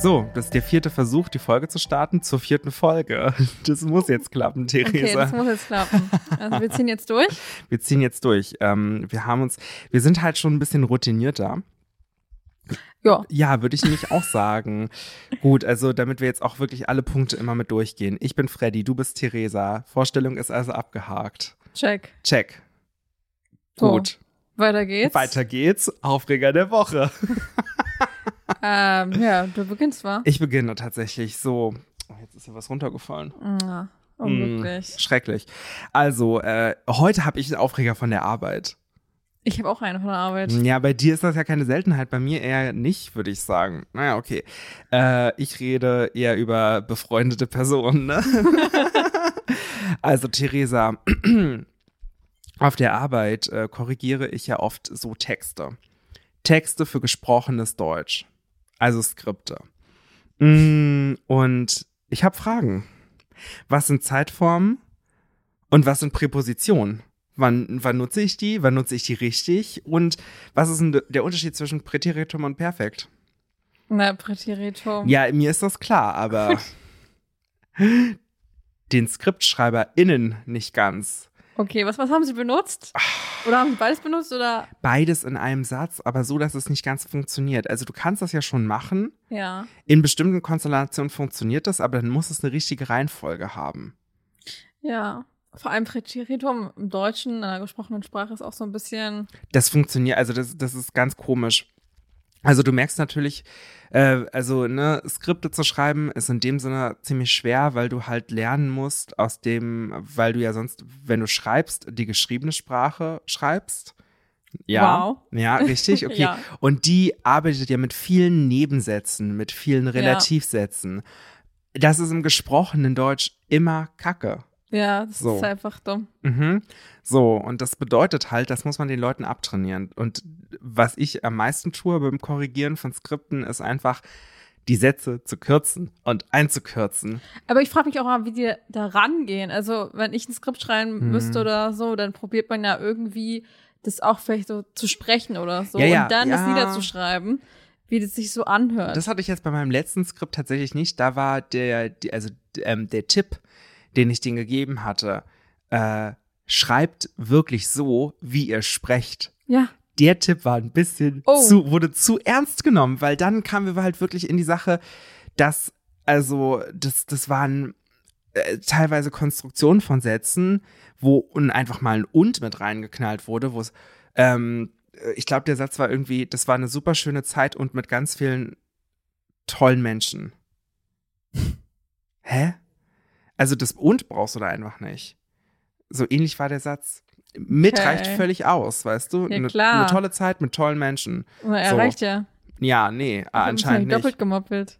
So, das ist der vierte Versuch, die Folge zu starten zur vierten Folge. Das muss jetzt klappen, Theresa. Okay, das muss jetzt klappen. Also wir ziehen jetzt durch. Wir ziehen jetzt durch. Ähm, wir haben uns, wir sind halt schon ein bisschen routinierter. Ja. Ja, würde ich nämlich auch sagen. Gut, also damit wir jetzt auch wirklich alle Punkte immer mit durchgehen. Ich bin Freddy, du bist Theresa. Vorstellung ist also abgehakt. Check. Check. So, Gut. Weiter geht's. Weiter geht's. Aufreger der Woche. Ähm, ja, du beginnst, wa? Ich beginne tatsächlich so. Oh, jetzt ist hier was runtergefallen. Ja, unglücklich. Mm, schrecklich. Also, äh, heute habe ich einen Aufreger von der Arbeit. Ich habe auch eine von der Arbeit. Ja, bei dir ist das ja keine Seltenheit, bei mir eher nicht, würde ich sagen. Naja, okay. Äh, ich rede eher über befreundete Personen. Ne? also, Theresa, auf der Arbeit äh, korrigiere ich ja oft so Texte. Texte für gesprochenes Deutsch. Also Skripte. Mm, und ich habe Fragen. Was sind Zeitformen und was sind Präpositionen? Wann, wann nutze ich die? Wann nutze ich die richtig? Und was ist denn der Unterschied zwischen Präteritum und Perfekt? Na, Präteritum. Ja, mir ist das klar, aber den SkriptschreiberInnen nicht ganz. Okay, was, was haben sie benutzt? Oder haben sie beides benutzt? Oder? Beides in einem Satz, aber so, dass es nicht ganz funktioniert. Also du kannst das ja schon machen. Ja. In bestimmten Konstellationen funktioniert das, aber dann muss es eine richtige Reihenfolge haben. Ja. Vor allem Präteritum im Deutschen, in einer gesprochenen Sprache, ist auch so ein bisschen. Das funktioniert, also das, das ist ganz komisch. Also du merkst natürlich, äh, also ne, Skripte zu schreiben ist in dem Sinne ziemlich schwer, weil du halt lernen musst aus dem, weil du ja sonst, wenn du schreibst, die geschriebene Sprache schreibst. Ja, Wow. ja, richtig, okay. Ja. Und die arbeitet ja mit vielen Nebensätzen, mit vielen Relativsätzen. Das ist im gesprochenen Deutsch immer Kacke. Ja, das So. ist einfach dumm. Mhm. So, und das bedeutet halt, das muss man den Leuten abtrainieren. Und was ich am meisten tue beim Korrigieren von Skripten, ist einfach, die Sätze zu kürzen und einzukürzen. Aber ich frage mich auch mal, wie die da rangehen. Also, wenn ich ein Skript schreiben Mhm. müsste oder so, dann probiert man ja irgendwie, das auch vielleicht so zu sprechen oder so. Ja, ja, und dann ja. das niederzuschreiben, wie das sich so anhört. Das hatte ich jetzt bei meinem letzten Skript tatsächlich nicht. Da war der, die- also ähm, der Tipp, den ich denen gegeben hatte, äh, schreibt wirklich so, wie ihr sprecht. ja. der Tipp war ein bisschen Oh. zu, wurde zu ernst genommen, weil dann kamen wir halt wirklich in die Sache, dass, also, das, das waren äh, teilweise Konstruktionen von Sätzen, wo und einfach mal ein und mit reingeknallt wurde, wo es, ähm, äh, ich glaube, der Satz war irgendwie, das war eine super schöne Zeit und mit ganz vielen tollen Menschen. Hä? Also das und brauchst du da einfach nicht. So ähnlich war der Satz. Mit Okay. reicht völlig aus, weißt du? Ja, eine, klar. eine tolle Zeit mit tollen Menschen. Na, er So. reicht ja. Ja, nee, hab mich anscheinend nicht. doppelt gemoppelt.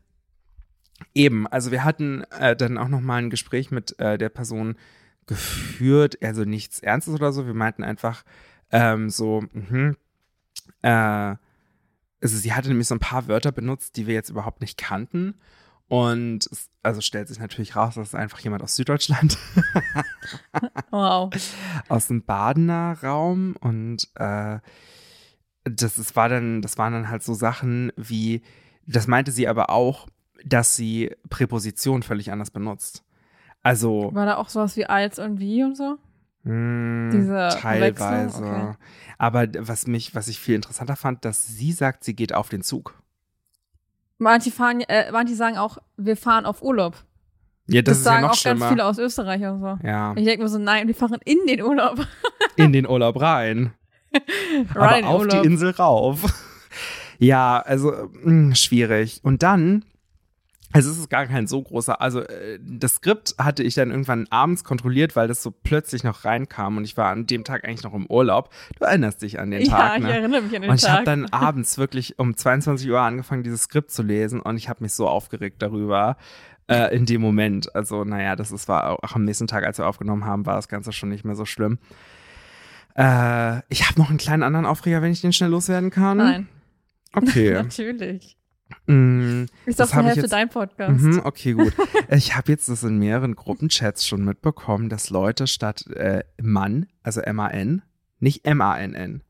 Eben, also wir hatten äh, dann auch noch mal ein Gespräch mit äh, der Person geführt, also nichts Ernstes oder so. Wir meinten einfach ähm, so, mhm, äh, also sie hatte nämlich so ein paar Wörter benutzt, die wir jetzt überhaupt nicht kannten. Und es, also stellt sich natürlich raus, das ist einfach jemand aus Süddeutschland, Wow. aus dem Badener Raum. Und äh, das ist, war dann, das waren dann halt so Sachen wie, das meinte sie aber auch, dass sie Präpositionen völlig anders benutzt. Also War da auch sowas wie als und wie und so? mh, Diese teilweise. Okay. Aber was mich, was ich viel interessanter fand, dass sie sagt, sie geht auf den Zug. Manche, fahren, äh, manche sagen auch, wir fahren auf Urlaub. Ja, das, Das, ist sagen ja noch auch schlimmer. ganz viele aus Österreich und so. ja, Ich denke mir so, nein, wir fahren in den Urlaub. in den Urlaub rein. aber Rein in auf Urlaub. die Insel rauf. ja, also mh, schwierig. Und dann, also es ist gar kein so großer, also äh, das Skript hatte ich dann irgendwann abends kontrolliert, weil das so plötzlich noch reinkam und ich war an dem Tag eigentlich noch im Urlaub. Du erinnerst dich an den ja, Tag, ich ne? erinnere mich an den Und ich Tag. habe dann abends wirklich um 22 Uhr angefangen, dieses Skript zu lesen und ich habe mich so aufgeregt darüber äh, in dem Moment. Also, naja, das ist, war auch am nächsten Tag, als wir aufgenommen haben, war das Ganze schon nicht mehr so schlimm. Äh, ich habe noch einen kleinen anderen Aufreger, wenn ich den schnell loswerden kann. Nein, Okay. natürlich. Mm, Ist Das das hab zur ich jetzt- dein Podcast? mhm, okay, gut. ich habe jetzt das in mehreren Gruppenchats schon mitbekommen, dass Leute statt äh, Mann, also M-A-N, nicht M-A-N-N,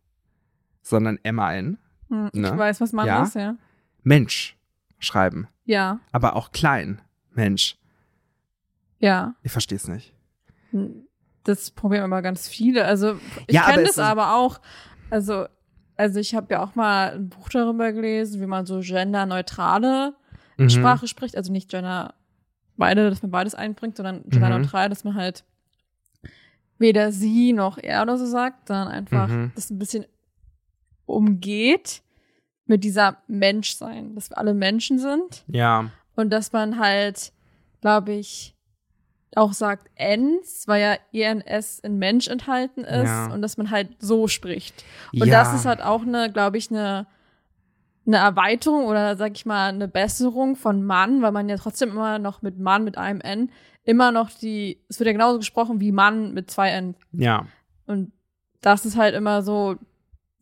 sondern M-A-N, Hm, ich Ne? weiß, was man Ja? ist, ja. Mensch schreiben. Ja, Aber auch klein. Mensch, ja. ich verstehe es nicht. Das probieren aber ganz viele. Also ich Ja, kenne es das aber auch. Also, also ich habe ja auch mal ein Buch darüber gelesen, wie man so genderneutrale Mhm. Sprache spricht. Also nicht gender beide, dass man beides einbringt, sondern genderneutral, dass man halt weder sie noch er oder so sagt, sondern einfach Mhm. das ein bisschen umgeht mit dieser Menschsein, dass wir alle Menschen sind Ja, und dass man halt, glaube ich, auch sagt ens, weil ja ENS in Mensch enthalten ist Ja. und dass man halt so spricht. Und ja. das ist halt auch eine, glaube ich, eine, eine Erweiterung oder sag ich mal eine Besserung von Mann, weil man ja trotzdem immer noch mit Mann mit einem N immer noch die, es wird ja genauso gesprochen wie Mann mit zwei N. ja. Und das ist halt immer so,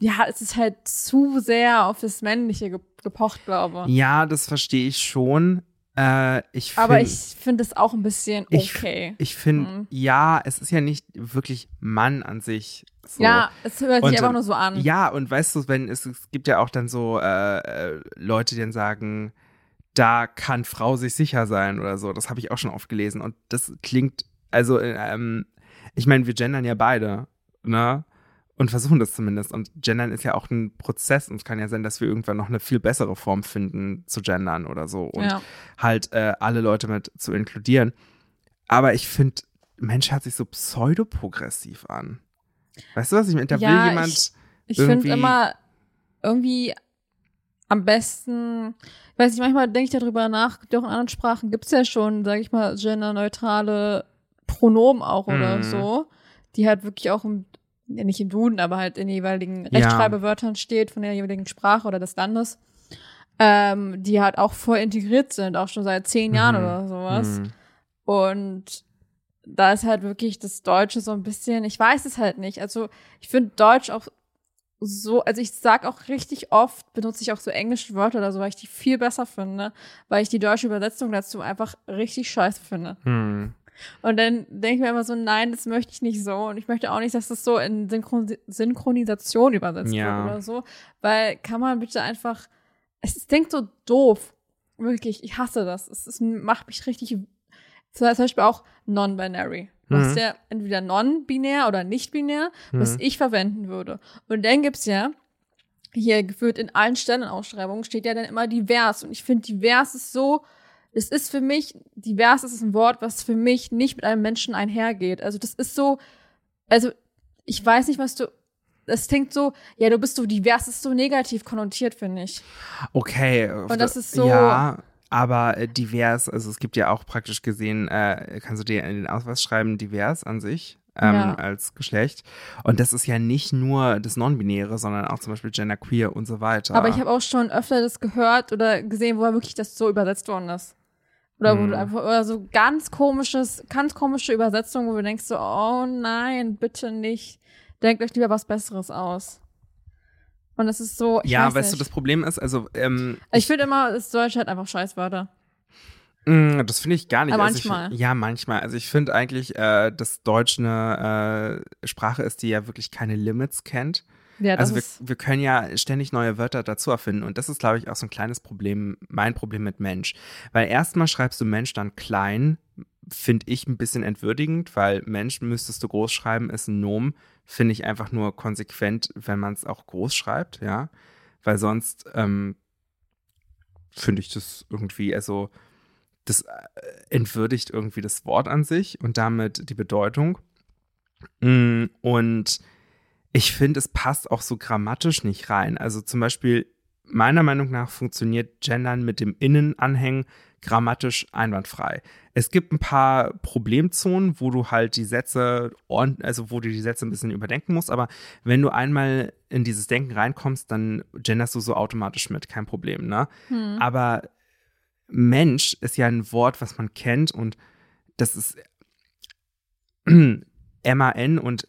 ja, es ist halt zu sehr auf das Männliche ge gepocht, glaube ich. Ja, das verstehe ich schon. Äh, ich find, Aber ich finde es auch ein bisschen Ich- okay. Ich finde, Mhm. ja, es ist ja nicht wirklich Mann an sich. So. Ja, es hört Und, sich einfach nur so an. Ja, und weißt du, wenn es, es gibt ja auch dann so äh, äh, Leute, die dann sagen, da kann Frau sich sicher sein oder so. Das habe ich auch schon oft gelesen. Und das klingt, also, äh, ähm, ich meine, wir gendern ja beide, ne? Und versuchen das zumindest. Und gendern ist ja auch ein Prozess. Und es kann ja sein, dass wir irgendwann noch eine viel bessere Form finden zu gendern oder so. Und ja. halt äh, alle Leute mit zu inkludieren. Aber ich finde, Mensch hört sich so pseudoprogressiv an. Weißt du, was ich meine? Da Ja, will jemand. ich- Ich finde immer irgendwie am besten, ich weiß nicht, manchmal denke ich darüber nach, gibt ja auch in anderen Sprachen, gibt es ja schon, sage ich mal, genderneutrale Pronomen auch oder Mhm. so, die halt wirklich auch im, ja, nicht im Duden, aber halt in den jeweiligen Ja. Rechtschreibewörtern steht von der jeweiligen Sprache oder des Landes, ähm, die halt auch voll integriert sind, auch schon seit zehn Jahren Mhm. oder sowas. Hm. Und da ist halt wirklich das Deutsche so ein bisschen, ich weiß es halt nicht. Also ich finde Deutsch auch so, also ich sag auch richtig oft, benutze ich auch so englische Wörter oder so, weil ich die viel besser finde, weil ich die deutsche Übersetzung dazu einfach richtig scheiße finde. Hm. Und dann denke ich mir immer so, nein, das möchte ich nicht so. Und ich möchte auch nicht, dass das so in Synchron Synchronisation übersetzt Ja. wird oder so. Weil kann man bitte einfach, es, es klingt so doof. Wirklich, ich hasse das. Es, es macht mich richtig, zum Beispiel auch non-binary. Du Mhm. ja entweder non-binär oder nicht-binär, was Mhm. ich verwenden würde. Und dann gibt's ja, hier geführt in allen Stellenausschreibungen steht ja dann immer divers. Und ich finde, divers ist so, es ist für mich, divers ist ein Wort, was für mich nicht mit einem Menschen einhergeht. Also das ist so, also ich weiß nicht, was du, das klingt so, ja, du bist so divers, ist so negativ konnotiert, finde ich. Okay. Und das ist so- Ja, aber äh, divers, also es gibt ja auch praktisch gesehen, äh, kannst du dir in den Ausweis schreiben, divers an sich. Ähm, Ja. als Geschlecht. Und das ist ja nicht nur das Non-Binäre, sondern auch zum Beispiel Genderqueer und so weiter. Aber ich habe auch schon öfter das gehört oder gesehen, wo wirklich das so übersetzt worden ist. Oder wo Hm. du einfach, oder so ganz komisches, ganz komische Übersetzungen, wo du denkst so, oh nein, bitte nicht. Denkt euch lieber was Besseres aus. Und es ist so, ich ja, weiß weißt du, nicht. das Problem ist, also ähm, ich finde immer, das Deutsch hat einfach Scheißwörter. Mm, Das finde ich gar nicht. Aber also ich, manchmal. Ja, manchmal. Also ich finde eigentlich, äh, dass Deutsch eine äh, Sprache ist, die ja wirklich keine Limits kennt. Ja, Also wir, wir können ja ständig neue Wörter dazu erfinden. Und das ist, glaube ich, auch so ein kleines Problem, mein Problem mit Mensch. Weil erstmal schreibst du Mensch dann klein, finde ich ein bisschen entwürdigend, weil Mensch müsstest du groß schreiben, ist ein Nomen. Finde ich einfach nur konsequent, wenn man es auch groß schreibt, ja. Weil sonst ähm, finde ich das irgendwie, also das äh, entwürdigt irgendwie das Wort an sich und damit die Bedeutung. Mm, Und ich finde, es passt auch so grammatisch nicht rein. Also zum Beispiel, meiner Meinung nach funktioniert Gendern mit dem Innenanhängen grammatisch einwandfrei. Es gibt ein paar Problemzonen, wo du halt die Sätze, also wo du die Sätze ein bisschen überdenken musst, aber wenn du einmal in dieses Denken reinkommst, dann genderst du so automatisch mit, kein Problem, ne? hm. Aber Mensch ist ja ein Wort, was man kennt und das ist M-A-N und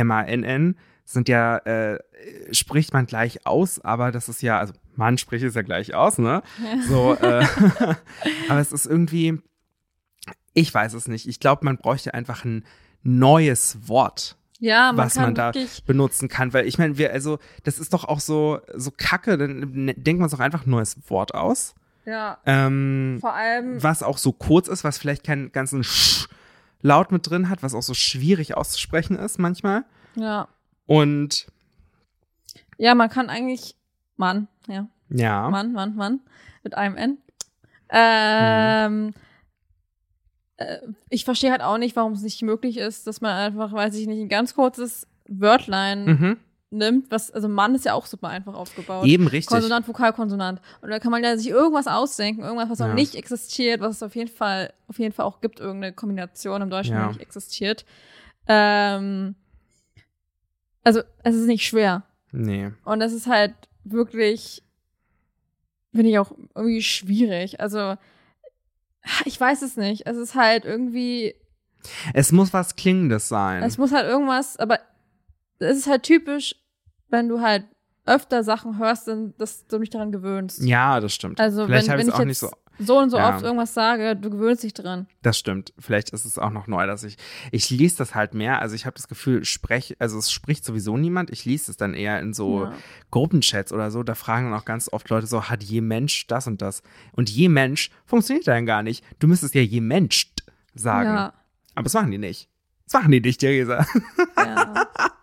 M-A-N-N sind ja, äh, spricht man gleich aus, aber das ist ja, also man spricht es ja gleich aus, ne? So, äh, aber es ist irgendwie, ich weiß es nicht. Ich glaube, man bräuchte einfach ein neues Wort ja, man was man da benutzen kann, weil ich meine, wir, also, das ist doch auch so, so kacke, dann ne- denkt man sich doch einfach ein neues Wort aus Ja. Ähm, Vor allem, was auch so kurz ist, was vielleicht keinen ganzen Sch Laut mit drin hat, was auch so schwierig auszusprechen ist manchmal. ja. Und Ja, man kann eigentlich, Mann, ja. ja, Mann, Mann, Mann. Mit einem N. Ähm, äh, ich verstehe halt auch nicht, warum es nicht möglich ist, dass man einfach, weiß ich nicht, ein ganz kurzes Wörtlein mhm. Nimmt, was, also Mann ist ja auch super einfach aufgebaut. eben richtig. Konsonant, Vokal, Konsonant. Und da kann man ja sich irgendwas ausdenken, irgendwas, was Ja. noch nicht existiert, was es auf jeden Fall, auf jeden Fall auch gibt, irgendeine Kombination im Deutschen, die Ja. noch nicht existiert. Ähm, also, es ist nicht schwer. Nee. Und es ist halt wirklich, finde ich auch irgendwie schwierig. Also, ich weiß es nicht. Es ist halt irgendwie, Es muss was Klingendes sein. es muss halt irgendwas, aber es ist halt typisch, wenn du halt öfter Sachen hörst, dann, dass du dich daran gewöhnst. ja, das stimmt. Also, Vielleicht wenn, wenn ich auch nicht so. so und so Ja. oft irgendwas sage, du gewöhnst dich dran. Das stimmt. Vielleicht ist es auch noch neu, dass ich. Ich lese das halt mehr. Also ich habe das Gefühl, sprech, also es spricht sowieso niemand. Ich lese es dann eher in so Ja. Gruppenchats oder so. Da fragen dann auch ganz oft Leute so, hat je Mensch das und das? Und je Mensch funktioniert dann gar nicht. Du müsstest ja je Mensch sagen. Ja. Aber das machen die nicht. Das machen die nicht, Theresa. ja.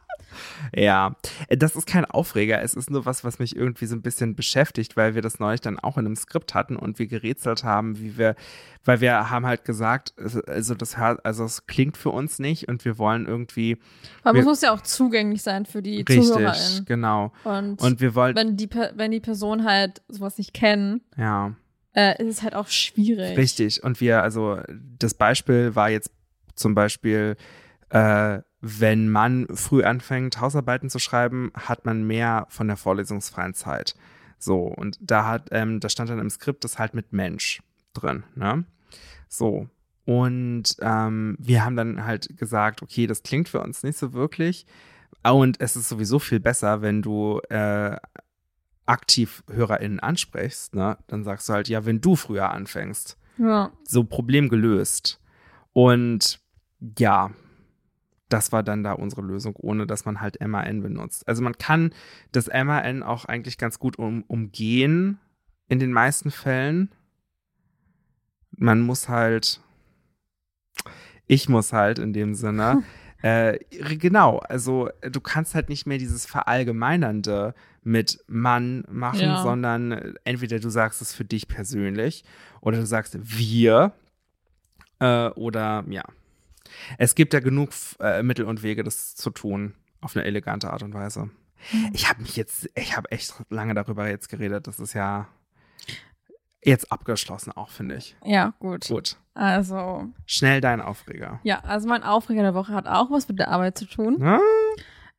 Ja, äh, das ist kein Aufreger. Es ist nur was, was mich irgendwie so ein bisschen beschäftigt, weil wir das neulich dann auch in einem Skript hatten und wir gerätselt haben, wie wir, weil wir haben halt gesagt, es- also das, also es klingt für uns nicht und wir wollen irgendwie Aber es muss ja auch zugänglich sein für die richtig, ZuhörerInnen. genau. Und, Und wir wollten, wenn die, wenn die Person halt sowas nicht kennen, ja, äh, ist es halt auch schwierig. richtig. Und wir, also das Beispiel war jetzt zum Beispiel, äh, wenn man früh anfängt, Hausarbeiten zu schreiben, hat man mehr von der vorlesungsfreien Zeit. So, und da hat, ähm, da stand dann im Skript das halt mit Mensch drin, ne? So. Und ähm, wir haben dann halt gesagt, okay, das klingt für uns nicht so wirklich. Und es ist sowieso viel besser, wenn du äh, aktiv HörerInnen ansprichst, ne? Dann sagst du halt, ja, wenn du früher anfängst Ja. so Problem gelöst. Und ja, das war dann da unsere Lösung, ohne dass man halt MAN benutzt. Also man kann das MAN auch eigentlich ganz gut um, umgehen in den meisten Fällen. Man muss halt, ich muss halt in dem Sinne, äh, genau, also du kannst halt nicht mehr dieses Verallgemeinernde mit Mann machen, Ja. sondern entweder du sagst es für dich persönlich oder du sagst wir äh, oder ja. Es gibt ja genug äh, Mittel und Wege, das zu tun, auf eine elegante Art und Weise. Ich habe mich jetzt, ich habe echt lange darüber jetzt geredet. Das ist ja jetzt abgeschlossen auch, finde ich. Ja, gut. Gut. Also, Schnell dein Aufreger. ja, also mein Aufreger der Woche hat auch was mit der Arbeit zu tun. Ah,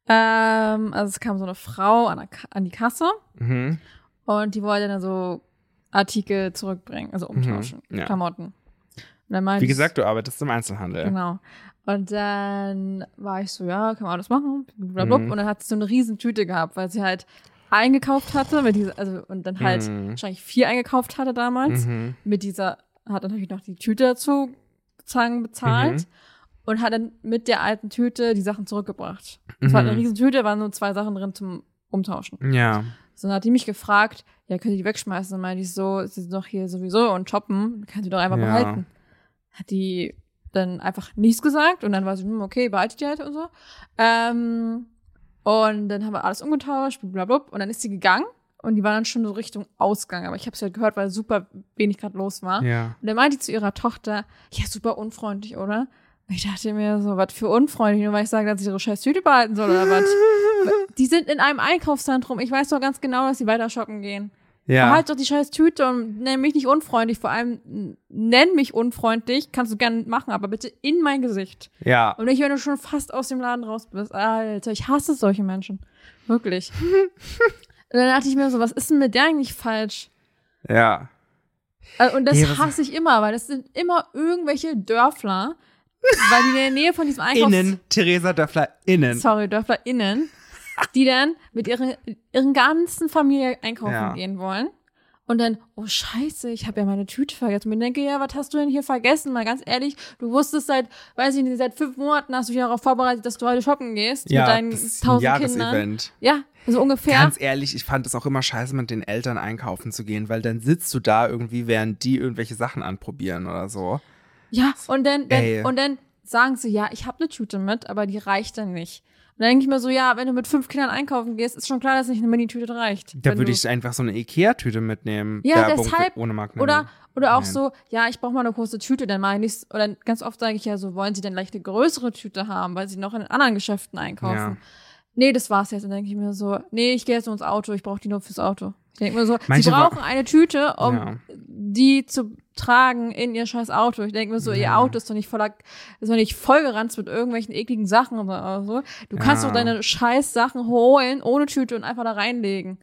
Ähm, also es kam so eine Frau an, an die Kasse Mhm. und die wollte dann so Artikel zurückbringen, also umtauschen, Mhm, ja. Klamotten. Und dann meinte Wie gesagt, du arbeitest im Einzelhandel. Genau. Und dann war ich so, ja, kann man alles machen. Blablabla. Mhm. Und dann hat sie so eine riesen Tüte gehabt, weil sie halt eingekauft hatte, mit dieser, also und dann halt Mhm. wahrscheinlich vier eingekauft hatte damals. Mhm. Mit dieser, hat dann natürlich noch die Tüte dazu sozusagen bezahlt Mhm. und hat dann mit der alten Tüte die Sachen zurückgebracht. Es war eine Mhm. riesen Tüte, waren nur zwei Sachen drin zum Umtauschen. Ja. So, dann hat die mich gefragt, ja, könnt ihr die wegschmeißen? Dann meinte ich so, sie sind doch hier sowieso und shoppen, kann sie doch einfach Ja. behalten. Hat die dann einfach nichts gesagt und dann war sie, hm, okay, behaltet die halt und so. Ähm, und dann haben wir alles umgetauscht, blablabla, und dann ist sie gegangen und die war dann schon so Richtung Ausgang, aber ich habe sie halt gehört, weil super wenig gerade los war. Ja. Und dann meinte die zu ihrer Tochter, ja, super unfreundlich, oder? Und ich dachte mir so, was für unfreundlich, nur weil ich sage, dass sie ihre scheiß Tüte behalten soll oder was. Die sind in einem Einkaufszentrum. Ich weiß doch ganz genau, dass sie weiter shoppen gehen. Ja. Behalt doch die scheiß Tüte und nenn mich nicht unfreundlich. Vor allem nenn mich unfreundlich. Kannst du gerne machen, aber bitte in mein Gesicht. Ja. Und nicht, wenn du schon fast aus dem Laden raus bist. Alter, ich hasse solche Menschen. Wirklich. und dann dachte ich mir so, was ist denn mit der eigentlich falsch? Ja. Äh, Und das Nee, hasse ich immer, weil das sind immer irgendwelche Dörfler, weil die in der Nähe von diesem Einkaufs... Innen, Theresa Döffler, innen. Sorry, DörflerInnen, die dann mit ihrer, ihren ganzen Familie einkaufen Ja. gehen wollen. Und dann, oh scheiße, ich habe ja meine Tüte vergessen. Und ich denke, ja, was hast du denn hier vergessen? Mal ganz ehrlich, du wusstest seit, weiß ich nicht, seit fünf Monaten hast du dich darauf vorbereitet, dass du heute shoppen gehst Ja, mit deinen tausend Kindern. Ja, so ungefähr. Ganz ehrlich, ich fand es auch immer scheiße, mit den Eltern einkaufen zu gehen, weil dann sitzt du da irgendwie, während die irgendwelche Sachen anprobieren oder so. Ja, und dann, dann und dann sagen sie, ja, ich habe eine Tüte mit, aber die reicht dann nicht. Und dann denke ich mir so, ja, wenn du mit fünf Kindern einkaufen gehst, ist schon klar, dass nicht eine Mini-Tüte reicht. Da würde ich einfach so eine Ikea-Tüte mitnehmen. Ja, Werbung deshalb- ohne Markennennung. Oder, oder auch Nein. so, ja, ich brauche mal eine große Tüte, dann meine ich oder ganz oft sage ich ja so, wollen Sie denn vielleicht eine größere Tüte haben, weil Sie noch in anderen Geschäften einkaufen? Ja. Nee, das war's jetzt. Dann denke ich mir so, nee, ich gehe jetzt nur ins Auto, ich brauche die nur fürs Auto. Ich denke mir so, Manche Sie brauchen eine Tüte, um Ja. die zu tragen in ihr scheiß Auto. Ich denke mir so, ihr Ja. Auto ist doch nicht voller, ist doch nicht vollgeranzt mit irgendwelchen ekligen Sachen oder so. Du kannst Ja. doch deine scheiß Sachen holen, ohne Tüte und einfach da reinlegen.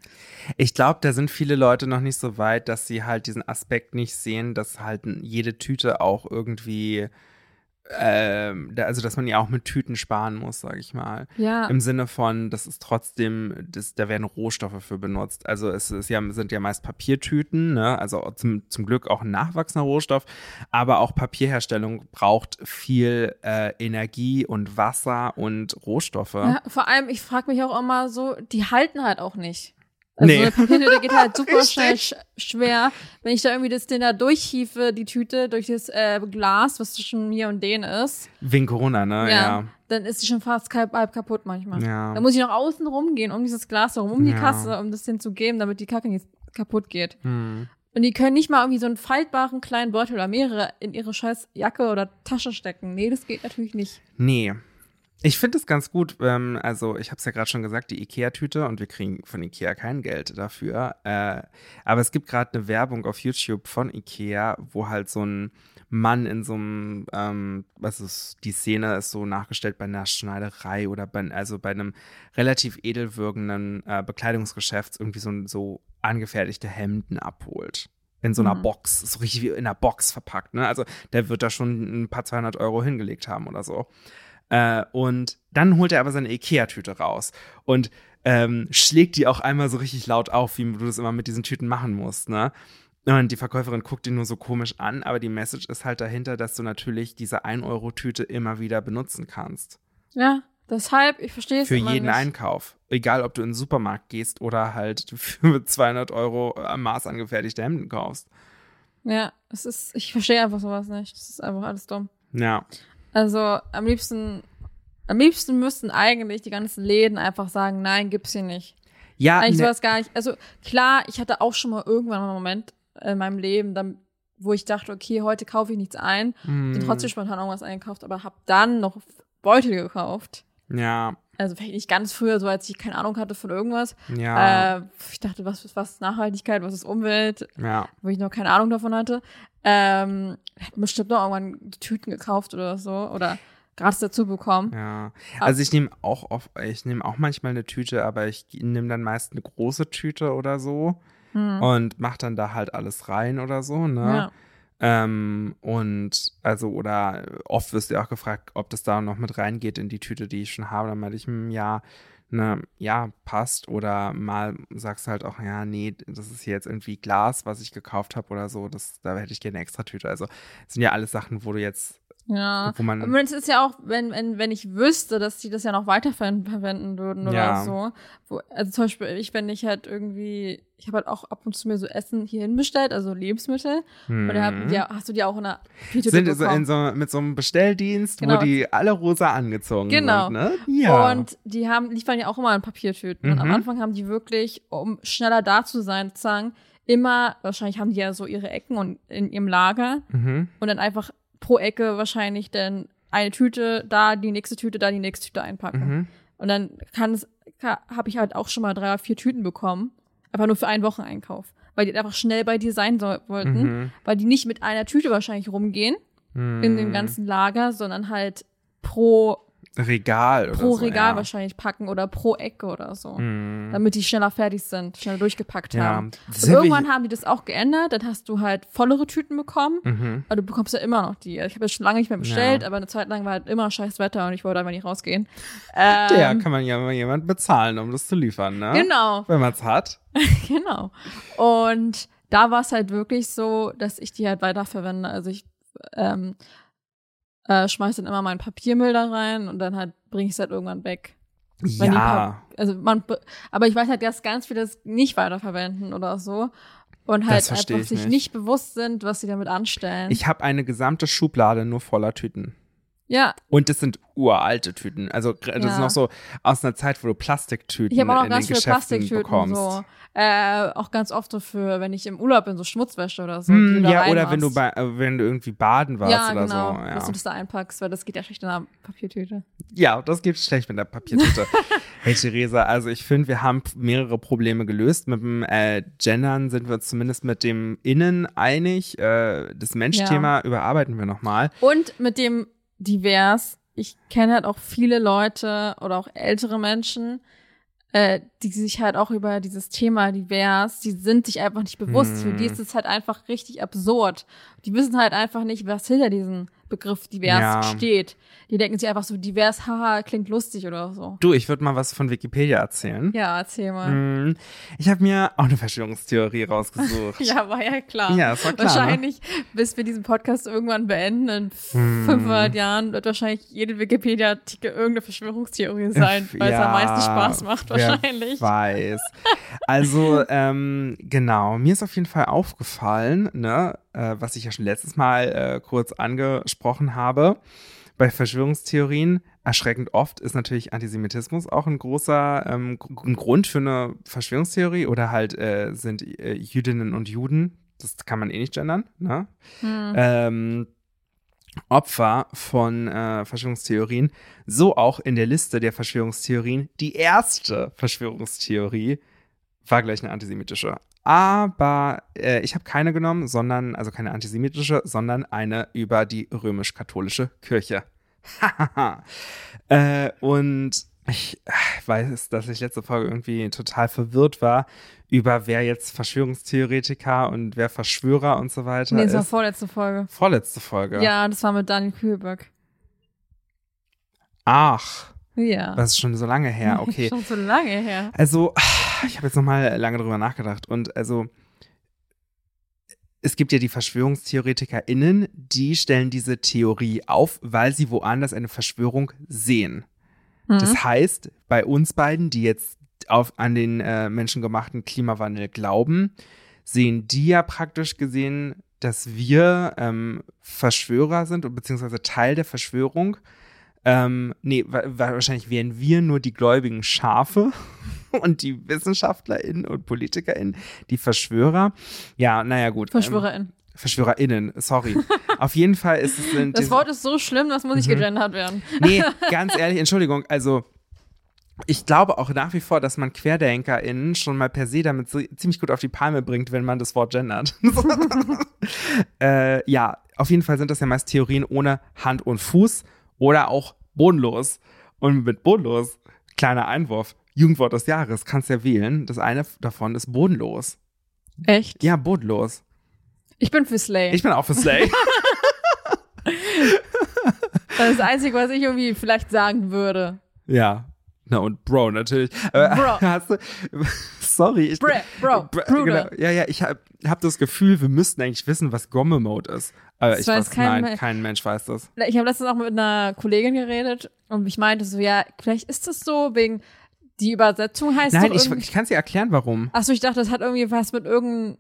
Ich glaube, da sind viele Leute noch nicht so weit, dass sie halt diesen Aspekt nicht sehen, dass halt jede Tüte auch irgendwie, ähm, also dass man ja auch mit Tüten sparen muss, sage ich mal. Ja. Im Sinne von, das ist trotzdem, das, da werden Rohstoffe für benutzt. Also es ist ja, sind ja meist Papiertüten, ne? also zum, zum Glück auch ein nachwachsender Rohstoff, aber auch Papierherstellung braucht viel äh, Energie und Wasser und Rohstoffe. Ja, vor allem, ich frage mich auch immer so, die halten halt auch nicht. Also Nee. eine Papiertüte geht halt super schnell sch schwer. Wenn ich da irgendwie das Ding da durchhiefe, die Tüte, durch das äh, Glas, was zwischen mir und denen ist, Wegen Corona, ne? Ja. dann ist die schon fast halb, halb kaputt manchmal. Ja. Da muss ich noch außen rumgehen, um dieses Glas herum, um die Ja. Kasse, um das denen zu geben, damit die Kacke nicht kaputt geht. Hm. Und die können nicht mal irgendwie so einen faltbaren kleinen Beutel oder mehrere in ihre scheiß Jacke oder Tasche stecken. Nee, das geht natürlich nicht. Nee. Ich finde es ganz gut. Ähm, also, ich habe es ja gerade schon gesagt, die IKEA-Tüte und wir kriegen von IKEA kein Geld dafür. Äh, aber es gibt gerade eine Werbung auf YouTube von IKEA, wo halt so ein Mann in so einem, ähm, was ist, die Szene ist so nachgestellt bei einer Schneiderei oder bei, also bei einem relativ edel wirkenden äh, Bekleidungsgeschäft irgendwie so, so angefertigte Hemden abholt. In so einer Mhm. Box, so richtig wie in einer Box verpackt, ne? Also der wird da schon ein paar 200 Euro hingelegt haben oder so. Äh, und dann holt er aber seine Ikea-Tüte raus und ähm, schlägt die auch einmal so richtig laut auf, wie du das immer mit diesen Tüten machen musst, ne? Und die Verkäuferin guckt ihn nur so komisch an, aber die Message ist halt dahinter, dass du natürlich diese 1-Euro-Tüte immer wieder benutzen kannst. Ja, deshalb, ich verstehe es Für jeden nicht. Einkauf. Egal, ob du in den Supermarkt gehst oder halt für 200 Euro am Maß angefertigte Hemden kaufst. Ja, es ist, ich verstehe einfach sowas nicht. Das ist einfach alles dumm. Ja. Also am liebsten, am liebsten müssten eigentlich die ganzen Läden einfach sagen, nein, gibt's hier nicht. Ja, Eigentlich ne- sowas gar nicht. Also klar, ich hatte auch schon mal irgendwann mal einen Moment in meinem Leben, dann, wo ich dachte, okay, heute kaufe ich nichts ein, Hm, bin trotzdem spontan irgendwas eingekauft, aber habe dann noch Beutel gekauft. Ja, Also vielleicht nicht ganz früher, so als ich keine Ahnung hatte von irgendwas. ja, Äh, ich dachte, was ist was ist Nachhaltigkeit, was ist Umwelt, ja. wo ich noch keine Ahnung davon hatte. Ähm, bestimmt noch irgendwann Tüten gekauft oder so oder gratis dazu bekommen. Ja, also ich nehme auch oft, ich nehme auch manchmal eine Tüte, aber ich nehme dann meist eine große Tüte oder so Hm. und mache dann da halt alles rein oder so, ne? Ja. Ähm, und also, oder oft wirst du auch gefragt, ob das da noch mit reingeht in die Tüte, die ich schon habe. Dann meinte ich, hm, ja, ne, ja, passt. Oder mal sagst halt auch, ja, nee, das ist hier jetzt irgendwie Glas, was ich gekauft habe oder so. Das, da hätte ich gerne eine extra Tüte. Also, sind ja alles Sachen, wo du jetzt, Ja. wo man. Aber es ist ja auch, wenn, wenn, wenn ich wüsste, dass die das ja noch weiterverwenden würden oder Ja. so. Wo, also zum Beispiel, ich, wenn ich halt irgendwie, ich habe halt auch ab und zu mir so Essen hierhin bestellt, also Lebensmittel. Und da hab, Hm. ja, hast du die auch in einer Tüte sind so in so, mit so einem Bestelldienst, Genau. wo die alle rosa angezogen Genau. sind, ne? Ja. Und die haben, liefern ja auch immer in Papiertüten. Und am Mhm. Anfang haben die wirklich, um schneller da zu sein, sozusagen, immer, wahrscheinlich haben die ja so ihre Ecken und in ihrem Lager mhm. und dann einfach pro Ecke wahrscheinlich dann eine Tüte da, die nächste Tüte da, die nächste Tüte einpacken. Mhm. Und dann kann es, habe ich halt auch schon mal drei oder vier Tüten bekommen, aber nur für einen Wocheneinkauf, weil die einfach schnell bei dir sein so, wollten, Mhm. weil die nicht mit einer Tüte wahrscheinlich rumgehen Mhm. in dem ganzen Lager, sondern halt pro Regal oder pro so, Regal ja. wahrscheinlich packen oder pro Ecke oder so, Mhm. damit die schneller fertig sind, schneller durchgepackt Ja, haben. Und ja irgendwann haben die das auch geändert, dann hast du halt vollere Tüten bekommen. Mhm. Aber du bekommst ja immer noch die. Ich habe jetzt schon lange nicht mehr bestellt, Ja. aber eine Zeit lang war halt immer scheiß Wetter und ich wollte einfach nicht rausgehen. Ähm, Der kann man ja mal jemand bezahlen, um das zu liefern, ne? Genau, Wenn man es hat. genau. Und da war es halt wirklich so, dass ich die halt weiterverwende. Also ich ähm, äh, schmeiß dann immer meinen Papiermüll da rein und dann halt bringe ich es halt irgendwann weg. Ja, Also man, be- aber ich weiß halt, dass ganz viele das nicht weiterverwenden oder so. Und halt einfach ich sich nicht. nicht. bewusst sind, was sie damit anstellen. ich habe eine gesamte Schublade nur voller Tüten. Ja, Und das sind uralte Tüten. Also das Ja. ist noch so aus einer Zeit, wo du Plastiktüten ich habe auch noch in ganz den viele Geschäften Plastiktüten bekommst. so. Äh, auch ganz oft so für, wenn ich im Urlaub bin, so Schmutzwäsche oder so. Da ja, oder wenn du bei, äh, wenn du irgendwie baden warst ja, oder genau, so. Ja. dass du das da einpackst, weil das geht ja schlecht in einer Papiertüte. ja, das geht schlecht mit der Papiertüte. hey Theresa, also ich finde, wir haben mehrere Probleme gelöst. Mit dem äh, Gendern sind wir zumindest mit dem Innen einig. Äh, das Mensch-Thema überarbeiten wir nochmal. Und mit dem divers, ich kenne halt auch viele Leute oder auch ältere Menschen, äh, die sich halt auch über dieses Thema divers, die sind sich einfach nicht bewusst. Für die ist es halt einfach richtig absurd. Die wissen halt einfach nicht, was hinter diesem Begriff divers Ja. steht. Die denken sich einfach so, divers, haha, klingt lustig oder so. Du, ich würde mal was von Wikipedia erzählen. Ja, erzähl mal. Hm, Ich habe mir auch eine Verschwörungstheorie rausgesucht. Ja, war ja klar. Ja, das war klar, ne? Wahrscheinlich, bis wir diesen Podcast irgendwann beenden, in Hm. 500 Jahren, wird wahrscheinlich jede Wikipedia-Artikel irgendeine Verschwörungstheorie sein, weil es Ja, am meisten Spaß macht, wahrscheinlich. weiß. Also, ähm, genau, mir ist auf jeden Fall aufgefallen, ne, äh, was ich ja schon letztes Mal äh, kurz angesprochen habe. Bei Verschwörungstheorien, erschreckend oft, ist natürlich Antisemitismus auch ein großer ähm, ein Grund für eine Verschwörungstheorie oder halt äh, sind äh, Jüdinnen und Juden, das kann man eh nicht gendern, ne? Hm. ähm, Opfer von äh, Verschwörungstheorien, so auch in der Liste der Verschwörungstheorien. Die erste Verschwörungstheorie war gleich eine antisemitische. Aber äh, ich habe keine genommen, sondern, also keine antisemitische, sondern eine über die römisch-katholische Kirche. äh, und ich äh, weiß, dass ich letzte Folge irgendwie total verwirrt war über wer jetzt Verschwörungstheoretiker und wer Verschwörer und so weiter Nee, das war vorletzte Folge. Vorletzte Folge. Ja. das war mit Daniel Kühlberg. Ach, Ja. das ist schon so lange her. Okay. Schon so lange her. Also, ich habe jetzt noch mal lange drüber nachgedacht und also es gibt ja die VerschwörungstheoretikerInnen, die stellen diese Theorie auf, weil sie woanders eine Verschwörung sehen. Mhm. Das heißt, bei uns beiden, die jetzt auf, an den äh, menschengemachten Klimawandel glauben, sehen die ja praktisch gesehen, dass wir ähm, Verschwörer sind und beziehungsweise Teil der Verschwörung. Ähm, nee, wa wa wahrscheinlich wären wir nur die gläubigen Schafe und die WissenschaftlerInnen und PolitikerInnen, die Verschwörer. Ja, naja, gut. VerschwörerInnen. Ähm, VerschwörerInnen, sorry. Auf jeden Fall ist es. Sind Das Wort ist so schlimm, das muss nicht Mhm. gegendert werden. Nee, ganz ehrlich, Entschuldigung, also ich glaube auch nach wie vor, dass man QuerdenkerInnen schon mal per se damit ziemlich gut auf die Palme bringt, wenn man das Wort gendert. äh, ja, auf jeden Fall sind das ja meist Theorien ohne Hand und Fuß oder auch bodenlos. Und mit bodenlos, kleiner Einwurf, Jugendwort des Jahres, kannst ja wählen. Das eine davon ist bodenlos. Echt? Ja, bodenlos. Ich bin für Slay. Ich bin auch für Slay. das ist das Einzige, was ich irgendwie vielleicht sagen würde. ja. Na und Bro natürlich. Bro. Hast du, sorry, ich, Bro, Bro, Br- Bruder. Genau. Ja, ja, ich habe hab das Gefühl, wir müssten eigentlich wissen, was Gomme-Mode ist. Aber Das ich weiß kein nein, Mensch. kein Mensch weiß das. Ich habe letztens auch mit einer Kollegin geredet und ich meinte so, ja, vielleicht ist das so wegen die Übersetzung heißt Nein, ich, ich kann dir erklären, warum. Achso, ich dachte, das hat irgendwie was mit irgendeinem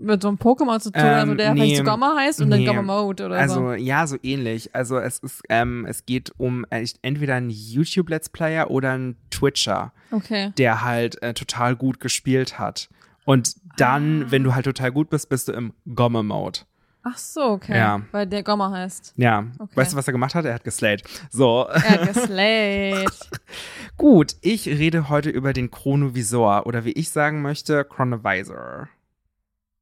mit so einem Pokémon zu tun, Ähm, also der nee. vielleicht so Gomma heißt und Nee. dann Gomma Mode oder Also so. ja, so ähnlich. Also es ist, ähm, es geht um äh, entweder einen YouTube-Let's Player oder einen Twitcher, Okay. der halt äh, total gut gespielt hat. Und dann, Ah. wenn du halt total gut bist, bist du im Gomme-Mode. Ach so, okay. Ja. Weil der Gomma heißt. Ja. Okay. Weißt du, was er gemacht hat? Er hat geslayed. So. Er geslayed. Gut, ich rede heute über den Chronovisor oder wie ich sagen möchte, Chronovisor.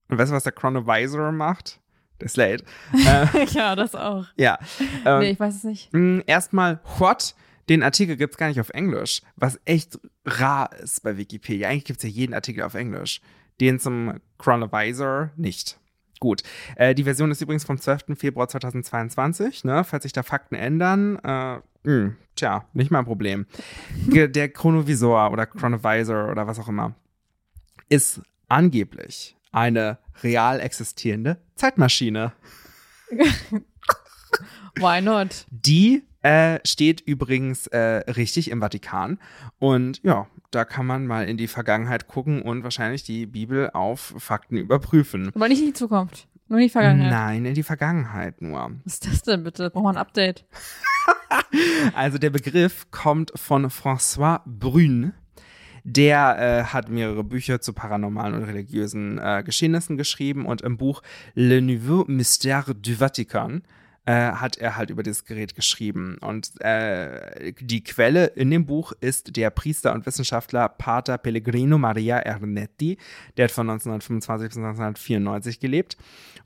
Und weißt du, was der Chronovisor macht? Der Slate. äh, ja, das auch. ja. Ähm, nee, ich weiß es nicht. mh, Erstmal, what? Den Artikel gibt's gar nicht auf Englisch, was echt rar ist bei Wikipedia. Eigentlich gibt's ja jeden Artikel auf Englisch. Den zum Chronovisor nicht. Gut. Äh, die Version ist übrigens vom 12. Februar 2022. Ne? Falls sich da Fakten ändern, äh, mh, tja, nicht mein Problem. Der Chronovisor oder Chronovisor oder was auch immer ist angeblich eine real existierende Zeitmaschine. Why not? Die äh, steht übrigens äh, richtig im Vatikan. Und ja, da kann man mal in die Vergangenheit gucken und wahrscheinlich die Bibel auf Fakten überprüfen. Aber nicht in die Zukunft. Nur in die Vergangenheit. Nein, in die Vergangenheit nur. Was ist das denn bitte? Braucht man ein Update? Also der Begriff kommt von François Brune. Der äh, hat mehrere Bücher zu paranormalen und religiösen äh, Geschehnissen geschrieben und im Buch Le Nouveau Mystère du Vatican äh, hat er halt über dieses Gerät geschrieben. Und äh, die Quelle in dem Buch ist der Priester und Wissenschaftler Pater Pellegrino Maria Ernetti. Der hat von 1925 bis 1994 gelebt.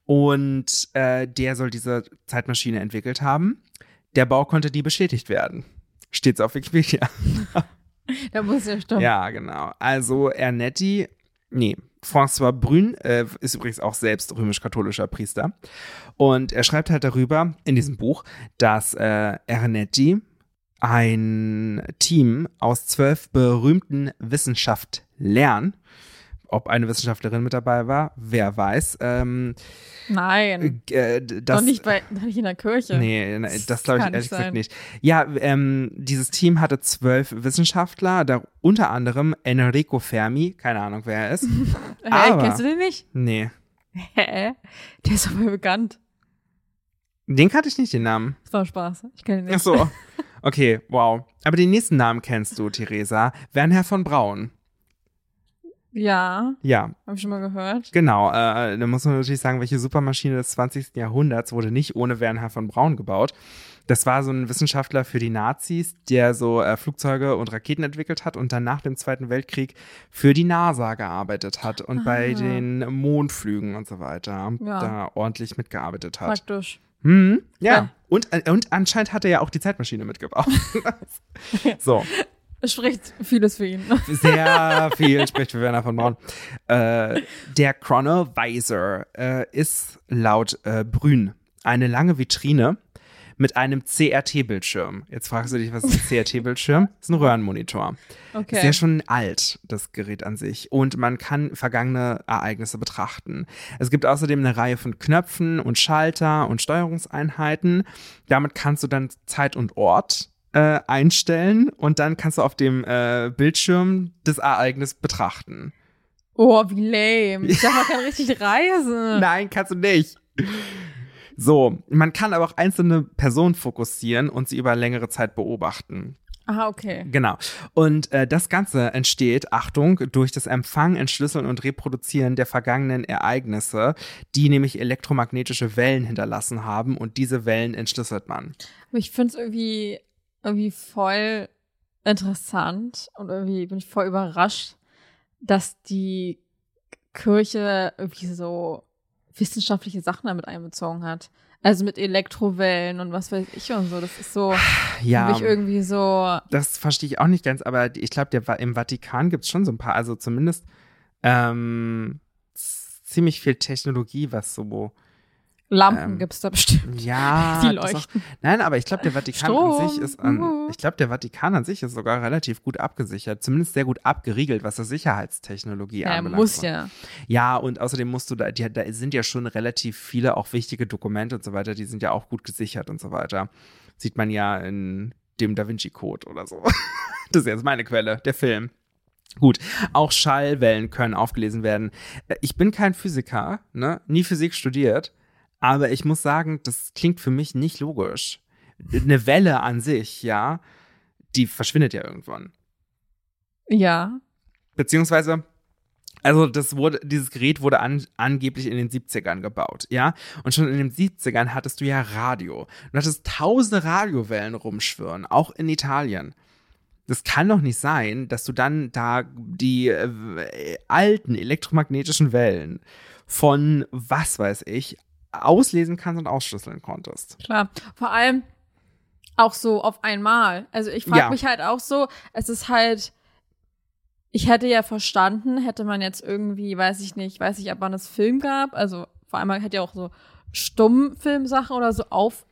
Und äh, der soll diese Zeitmaschine entwickelt haben. Der Bau konnte nie bestätigt werden. Steht's auf Wikipedia. Da muss ja stimmen. Ja, genau. Also Ernetti, nee, François Brün äh, ist übrigens auch selbst römisch-katholischer Priester. Und er schreibt halt darüber in diesem Buch, dass äh, Ernetti ein Team aus zwölf berühmten Wissenschaftlern, ob eine Wissenschaftlerin mit dabei war, wer weiß, ähm, Nein. äh, das, Doch nicht, bei, doch nicht in der Kirche. Nee, ne, Das glaube ich ehrlich nicht gesagt sein. nicht. Ja, ähm, dieses Team hatte zwölf Wissenschaftler, da unter anderem Enrico Fermi, keine Ahnung, wer er ist. Hä, aber- kennst du den nicht? nee, Hä? Der ist aber bekannt. den kannte ich nicht, den Namen. Das war Spaß. Ich kenne den Ach nicht. so. Okay, wow. Aber den nächsten Namen kennst du, Theresa. Werner von Braun. Ja, Ja, habe ich schon mal gehört. genau. Äh, da muss man natürlich sagen, welche Supermaschine des 20. Jahrhunderts wurde nicht ohne Werner von Braun gebaut. Das war so ein Wissenschaftler für die Nazis, der so äh, Flugzeuge und Raketen entwickelt hat und dann nach dem Zweiten Weltkrieg für die NASA gearbeitet hat und bei Ah. den Mondflügen und so weiter Ja. da ordentlich mitgearbeitet hat. Praktisch. Hm, ja. Ja. Und, äh, und anscheinend hat er ja auch die Zeitmaschine mitgebaut. so. Es spricht vieles für ihn. Sehr viel spricht für Werner von Braun. Äh, der Chronovisor äh, ist laut äh, Brün eine lange Vitrine mit einem CRT-Bildschirm. Jetzt fragst du dich, was ist ein CRT-Bildschirm? Das ist ein Röhrenmonitor. Okay. Ist ja schon alt, das Gerät an sich. Und man kann vergangene Ereignisse betrachten. Es gibt außerdem eine Reihe von Knöpfen und Schalter und Steuerungseinheiten. Damit kannst du dann Zeit und Ort äh, einstellen und dann kannst du auf dem äh, Bildschirm das Ereignis betrachten. Oh, wie lame. Ich darf man kann richtig reisen. Nein, kannst du nicht. So, man kann aber auch einzelne Personen fokussieren und sie über längere Zeit beobachten. Aha, okay. Genau. Und äh, das Ganze entsteht, Achtung, durch das Empfangen, Entschlüsseln und Reproduzieren der vergangenen Ereignisse, die nämlich elektromagnetische Wellen hinterlassen haben und diese Wellen entschlüsselt man. Aber ich finde es irgendwie, irgendwie voll interessant und irgendwie bin ich voll überrascht, dass die Kirche irgendwie so wissenschaftliche Sachen damit einbezogen hat. Also mit Elektrowellen und was weiß ich und so. Das ist so für Ja, mich irgendwie so. das verstehe ich auch nicht ganz, aber ich glaube, im Vatikan gibt es schon so ein paar, also zumindest ähm, ziemlich viel Technologie, was so Lampen Ähm, gibt's da bestimmt. Ja, Die das auch, leuchten. nein, aber ich glaube, der Vatikan Strom. an sich ist an, ich glaube, der Vatikan an sich ist sogar relativ gut abgesichert, zumindest sehr gut abgeriegelt, was das Sicherheitstechnologie Ja, anbelangt. muss ja. Ja, und außerdem musst du da, die, da sind ja schon relativ viele auch wichtige Dokumente und so weiter, die sind ja auch gut gesichert und so weiter. Sieht man ja in dem Da Vinci Code oder so. das ist jetzt meine Quelle, der Film. Gut, auch Schallwellen können aufgelesen werden. Äh, Ich bin kein Physiker, ne? nie Physik studiert, aber ich muss sagen, das klingt für mich nicht logisch. Eine Welle an sich, ja, die verschwindet ja irgendwann. Ja. Beziehungsweise, also das wurde, dieses Gerät wurde an, angeblich in den 70ern gebaut, ja. Und schon in den 70ern hattest du ja Radio. Du hattest tausende Radiowellen rumschwirren, auch in Italien. Das kann doch nicht sein, dass du dann da die äh, alten elektromagnetischen Wellen von was weiß ich auslesen kannst und ausschlüsseln konntest. Klar. Vor allem auch so auf einmal. Also ich frage Ja. mich halt auch so, es ist halt, ich hätte ja verstanden, hätte man jetzt irgendwie, weiß ich nicht, weiß ich, ab wann es Film gab, also vor allem hätte ja auch so Stummfilmsachen oder so auf,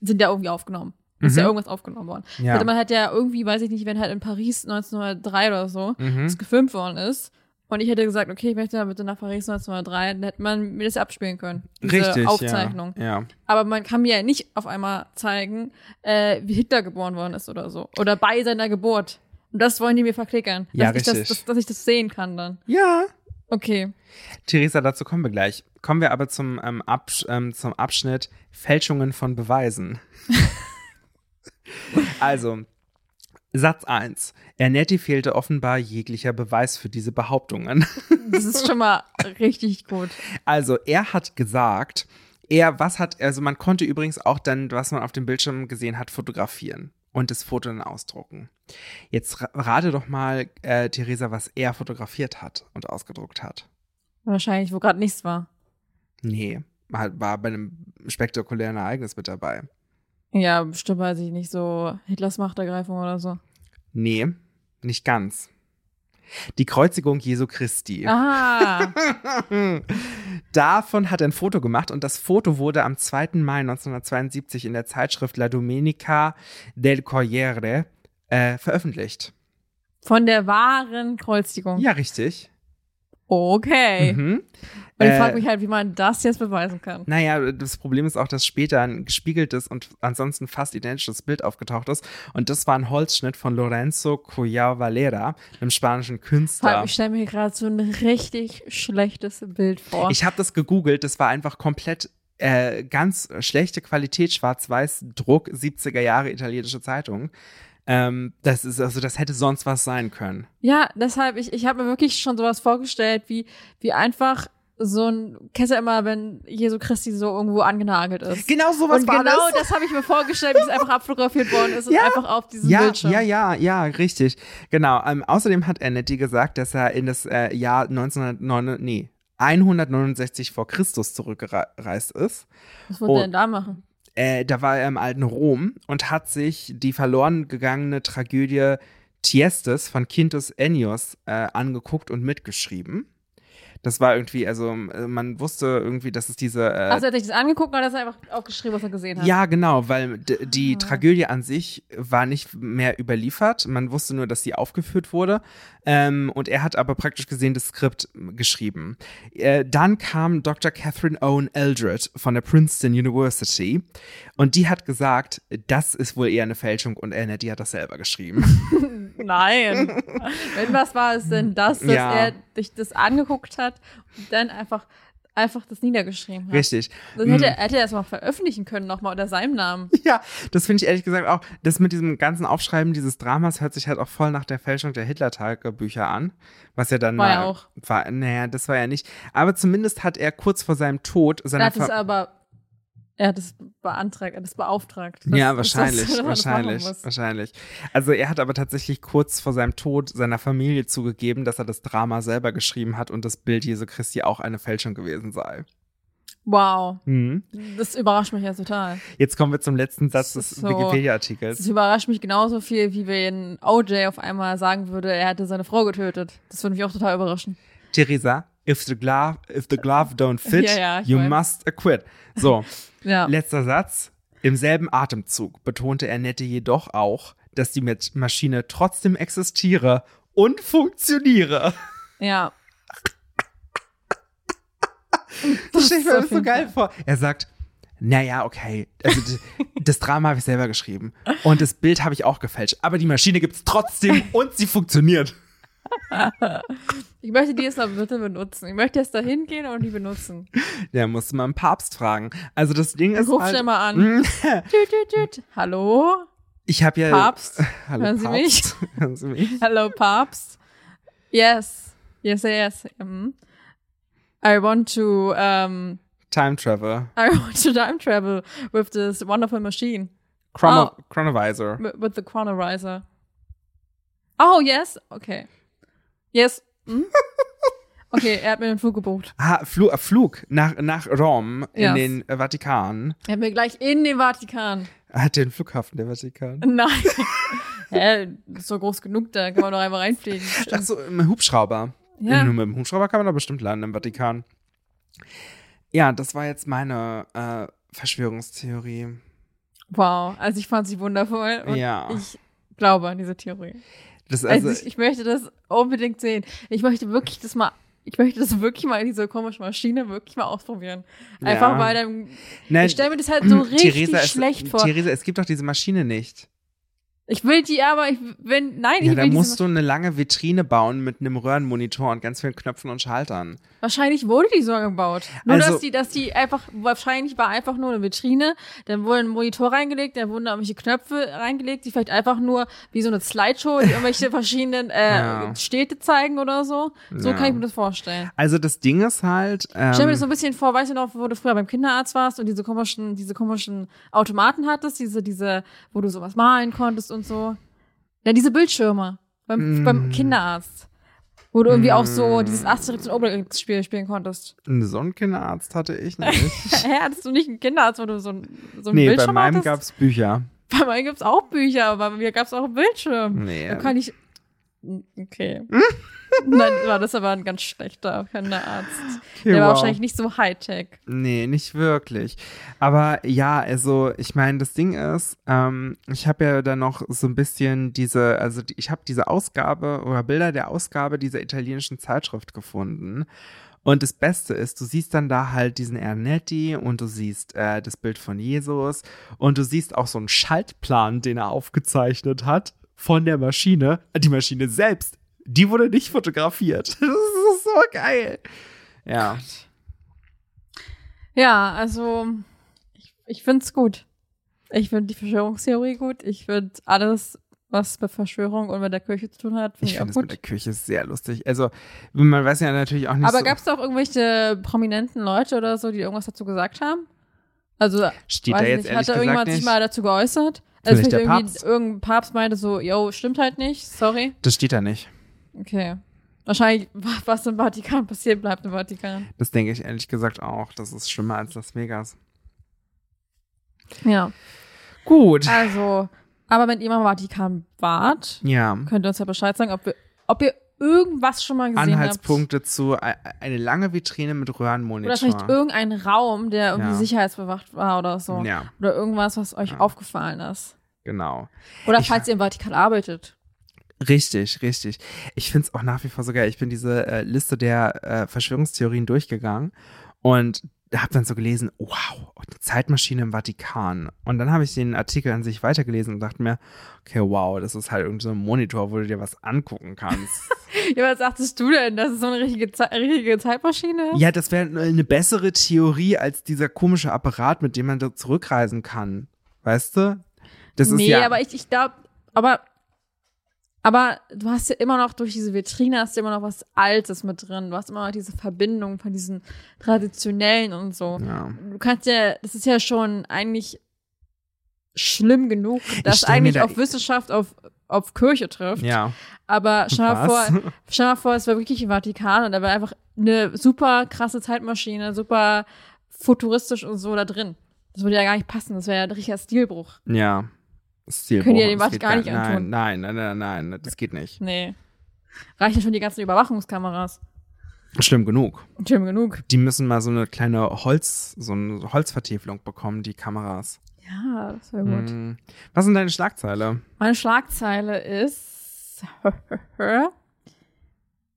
sind ja irgendwie aufgenommen. Ist Mhm. ja irgendwas aufgenommen worden. Ja. Hätte man halt ja irgendwie, weiß ich nicht, wenn halt in Paris 1903 oder so Mhm. das gefilmt worden ist, und ich hätte gesagt, okay, ich möchte mal bitte nach Paris 1903, dann hätte man mir das abspielen können. Diese Richtig, Aufzeichnung. ja. ja. Aber man kann mir ja nicht auf einmal zeigen, äh, wie Hitler geboren worden ist oder so. Oder bei seiner Geburt. Und das wollen die mir verklickern. Ja, dass Ich das, richtig. dass, dass ich das sehen kann dann. Ja. Okay. Theresa, dazu kommen wir gleich. Kommen wir aber zum, ähm, Absch ähm, zum Abschnitt Fälschungen von Beweisen. also, Satz 1. Ernetti fehlte offenbar jeglicher Beweis für diese Behauptungen. Das ist schon mal richtig gut. Also, er hat gesagt, er, was hat, also man konnte übrigens auch dann, was man auf dem Bildschirm gesehen hat, fotografieren und das Foto dann ausdrucken. Jetzt ra- rate doch mal, äh, Theresa, was er fotografiert hat und ausgedruckt hat. Wahrscheinlich, wo gerade nichts war. Nee, war bei einem spektakulären Ereignis mit dabei. Ja, bestimmt weiß ich nicht, so Hitlers Machtergreifung oder so. Nee, nicht ganz. Die Kreuzigung Jesu Christi. Ah, Davon hat er ein Foto gemacht und das Foto wurde am 2. Mai 1972 in der Zeitschrift La Domenica del Corriere äh, veröffentlicht. von der wahren Kreuzigung. Ja, richtig. Okay. Mhm. Und ich Äh, frage mich halt, wie man das jetzt beweisen kann. Naja, das Problem ist auch, dass später ein gespiegeltes und ansonsten fast identisches Bild aufgetaucht ist. Und das war ein Holzschnitt von Lorenzo Collao Valera, einem spanischen Künstler. allem, ich stelle mir gerade so ein richtig schlechtes Bild vor. Ich habe das gegoogelt, das war einfach komplett äh, ganz schlechte Qualität, schwarz-weiß, Druck, 70er Jahre italienische Zeitung. Ähm, das ist, also das hätte sonst was sein können. ja, deshalb, ich, ich habe mir wirklich schon sowas vorgestellt, wie, wie einfach so ein, kennst du immer, wenn Jesu Christi so irgendwo angenagelt ist. Genau sowas und war genau das. das habe ich mir vorgestellt, wie es einfach abfotografiert worden ist und Ja. einfach auf diesem Ja, Bildschirm. ja, ja, ja, richtig. Genau. Ähm, außerdem hat Ernetti gesagt, dass er in das äh, Jahr 1909, nee, 169 vor Christus zurückgereist ist. Was wollte Oh. er denn da machen? Äh, da war er im alten Rom und hat sich die verloren gegangene Tragödie Tiestes von Quintus Ennius äh, angeguckt und mitgeschrieben. Das war irgendwie, also äh, man wusste irgendwie, dass es diese. Äh, er hat sich das angeguckt und hat das einfach aufgeschrieben, was er gesehen hat. ja, genau, weil die Ah. Tragödie an sich war nicht mehr überliefert. Man wusste nur, dass sie aufgeführt wurde. Ähm, und er hat aber praktisch gesehen das Skript geschrieben. Äh, dann kam Dr. Catherine Owen Eldred von der Princeton University. Und die hat gesagt, das ist wohl eher eine Fälschung und Ernetti hat das selber geschrieben. Nein. Wenn was war es denn das, dass Ja. er sich das angeguckt hat und dann einfach, einfach das niedergeschrieben hat. Richtig. Dann hätte, er- hätte er das mal veröffentlichen können, nochmal unter seinem Namen. Ja, das finde ich ehrlich gesagt auch, das mit diesem ganzen Aufschreiben dieses Dramas hört sich halt auch voll nach der Fälschung der Hitler-Tagebücher an. Was ja dann War ja auch. War, naja, das war ja nicht. Aber zumindest hat er kurz vor seinem Tod Er seiner hat es aber, er hat es beantragt, er hat es beauftragt. dass- ja, wahrscheinlich, das wahrscheinlich, wahrscheinlich. Also er hat aber tatsächlich kurz vor seinem Tod seiner Familie zugegeben, dass er das Drama selber geschrieben hat und das Bild Jesu Christi auch eine Fälschung gewesen sei. Wow. Mhm. Das überrascht mich ja total. Jetzt kommen wir zum letzten Satz Das des so- Wikipedia-Artikels. Das überrascht mich genauso viel, wie wenn OJ auf einmal sagen würde, er hätte seine Frau getötet. Das würde mich auch total überraschen. Theresa, if the glove, if the glove don't fit, Ja, ja, you weiß. must acquit. So, Ja. letzter Satz. Im selben Atemzug betonte Annette jedoch auch, dass die Maschine trotzdem existiere und funktioniere. ja. Das stelle ich mir das so geil vor. Er sagt, naja, okay, also das Drama habe ich selber geschrieben und das Bild habe ich auch gefälscht, aber die Maschine gibt es trotzdem und sie funktioniert. Ich möchte die jetzt mal bitte benutzen. Ich möchte jetzt da hingehen und die benutzen. Der musste mal einen Papst fragen. Also das Ding ist Ruf halt, schnell mal an. Tüt, tüt, tüt. Hallo? ich habe ja Papst? Hallo, Hören Sie mich? Papst. Hören Sie mich? Hello, Papst. Yes. Yes, yes. Mhm. I want to, um, Time Travel. I want to time travel with this wonderful machine. Chrono Oh. Chronovisor. With the chronorizer. Oh, yes. Okay. Yes. Hm? Okay, er hat mir den Flug gebucht. Ah, Flu äh, Flug nach, nach Rom in Yes. den äh, Vatikan. Er hat mir gleich in den Vatikan. Hat den Flughafen der Vatikan. Nein. Hä? Ist so groß genug, da kann man doch einfach reinfliegen. Ach so, im Hubschrauber. Ja. Nur mit dem Hubschrauber kann man da bestimmt landen im Vatikan. Ja, das war jetzt meine äh, Verschwörungstheorie. Wow. Also ich fand sie wundervoll und Ja. ich glaube an diese Theorie. Das, Also, also, ich, ich möchte das unbedingt sehen. Ich möchte wirklich das mal, ich möchte das wirklich mal in diese komische Maschine wirklich mal ausprobieren. Einfach Ja. weil dann, nein, ich stelle mir das halt so richtig Theresa, es, schlecht vor. Theresa, es gibt doch diese Maschine nicht. Ich will die aber, ich will, nein, ich Ja, will da diese musst du eine lange Vitrine bauen mit einem Röhrenmonitor und ganz vielen Knöpfen und Schaltern. Wahrscheinlich wurde die so gebaut. Nur, Also- dass die, dass die einfach, wahrscheinlich war einfach nur eine Vitrine, dann wurde ein Monitor reingelegt, dann wurden da irgendwelche Knöpfe reingelegt, die vielleicht einfach nur wie so eine Slideshow, die irgendwelche verschiedenen äh, Ja. Städte zeigen oder so. So Ja. kann ich mir das vorstellen. Also das Ding ist halt. Ähm, Stell mir das so ein bisschen vor, weißt du noch, wo du früher beim Kinderarzt warst und diese komischen, diese komischen Automaten hattest, diese, diese, wo du sowas malen konntest und so. Ja, diese Bildschirme beim, Mm. beim Kinderarzt. Wo du irgendwie auch so dieses Asterix und Obelix-Spiel spielen konntest. so einen Kinderarzt hatte ich nicht. Hä, hattest du nicht einen Kinderarzt, wo du so ein, so ein nee, bei Bildschirm meinem hattest? gab's Bücher. bei meinem gibt's auch Bücher, aber bei mir gab's auch einen Bildschirm. Nee. Da kann ich. Okay. Nein, war das aber ein ganz schlechter Kinderarzt. Okay, Der war wow. wahrscheinlich nicht so Hightech. Nee, nicht wirklich. Aber ja, also ich meine, das Ding ist, ähm, ich habe ja dann noch so ein bisschen diese, also die, ich habe diese Ausgabe oder Bilder der Ausgabe dieser italienischen Zeitschrift gefunden. Und das Beste ist, du siehst dann da halt diesen Ernetti und du siehst äh, das Bild von Jesus und du siehst auch so einen Schaltplan, den er aufgezeichnet hat von der Maschine. Die Maschine selbst, die wurde nicht fotografiert. Das ist so geil. Ja. Ja, also ich, ich find's gut. Ich finde die Verschwörungstheorie gut. Ich finde alles, was mit Verschwörung und mit der Kirche zu tun hat, finde Ich ich, finde auch es mit gut. der Küche sehr lustig. Also, man weiß ja natürlich auch nicht Aber so. gab's da auch irgendwelche prominenten Leute oder so, die irgendwas dazu gesagt haben? Also, steht da ich jetzt nicht, hat da irgendjemand nicht. sich mal dazu geäußert? Also Vielleicht der irgendwie Papst? irgendein Papst meinte so, yo, stimmt halt nicht, sorry. das steht da nicht. Okay. Wahrscheinlich, was im Vatikan passiert, bleibt im Vatikan. Das denke ich ehrlich gesagt auch. Das ist schlimmer als Las Vegas. Ja. Gut. Also, aber wenn ihr mal im Vatikan wart, Ja. könnt ihr uns ja Bescheid sagen, ob, wir, ob ihr irgendwas schon mal gesehen Anhaltspunkte zu e- eine lange Vitrine mit habt. Oder Röhrenmonitor. vielleicht irgendein Raum, der irgendwie Ja. sicherheitsbewacht war oder so. Ja, Oder irgendwas, was euch Ja. aufgefallen ist. genau. Oder Ich- falls ihr im Vatikan arbeitet. Richtig, richtig. Ich finde es auch nach wie vor so geil. Ich bin diese äh, Liste der äh, Verschwörungstheorien durchgegangen und habe dann so gelesen, wow, eine Zeitmaschine im Vatikan. Und dann habe ich den Artikel an sich weitergelesen und dachte mir, okay, wow, das ist halt irgendwie so Monitor, wo du dir was angucken kannst. Ja, was sagtest du denn? Das ist so eine richtige, Ze richtige Zeitmaschine? ja, das wäre eine bessere Theorie als dieser komische Apparat, mit dem man da zurückreisen kann. Weißt du? Das ist nee, ja. aber ich, ich glaube, aber, aber du hast ja immer noch durch diese Vitrine hast du immer noch was Altes mit drin. Du hast immer noch diese Verbindung von diesen traditionellen und so. ja. Du kannst ja, das ist ja schon eigentlich schlimm genug, dass eigentlich da- auf Wissenschaft auf, auf Kirche trifft. ja. Aber stell mal vor, stell mal vor, es wäre wirklich im Vatikan und da wäre einfach eine super krasse Zeitmaschine, super futuristisch und so da drin. Das würde ja gar nicht passen. Das wäre ja ein richtiger Stilbruch. Ja. Stilbruch. Können die ja den geht Vatikan nicht gar- antun. Nein, nein, nein, nein, nein, das geht nicht. Nee. Reichen schon die ganzen Überwachungskameras. Schlimm genug. Schlimm genug. Die müssen mal so eine kleine Holz, so eine Holzvertäfelung bekommen, die Kameras. Ja, das wäre gut. Hm. Was sind deine Schlagzeile? Meine Schlagzeile ist.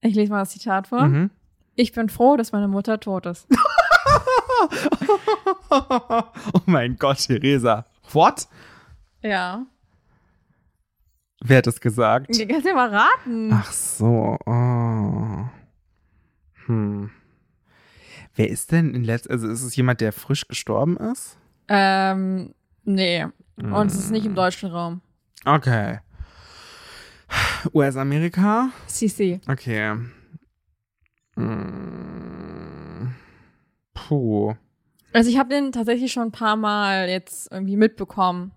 Ich lese mal das Zitat vor. Mhm. Ich bin froh, dass meine Mutter tot ist. oh mein Gott, Theresa. What? Ja. Wer hat das gesagt? Du kannst ja mal raten. Ach so. Oh. Hm. Wer ist denn in letzter, also ist es jemand, der frisch gestorben ist? Ähm, nee. Und es ist nicht im Hm. deutschen Raum. Okay. US-Amerika? CC. Okay. Hm. Puh. Also ich habe den tatsächlich schon ein paar Mal jetzt irgendwie mitbekommen.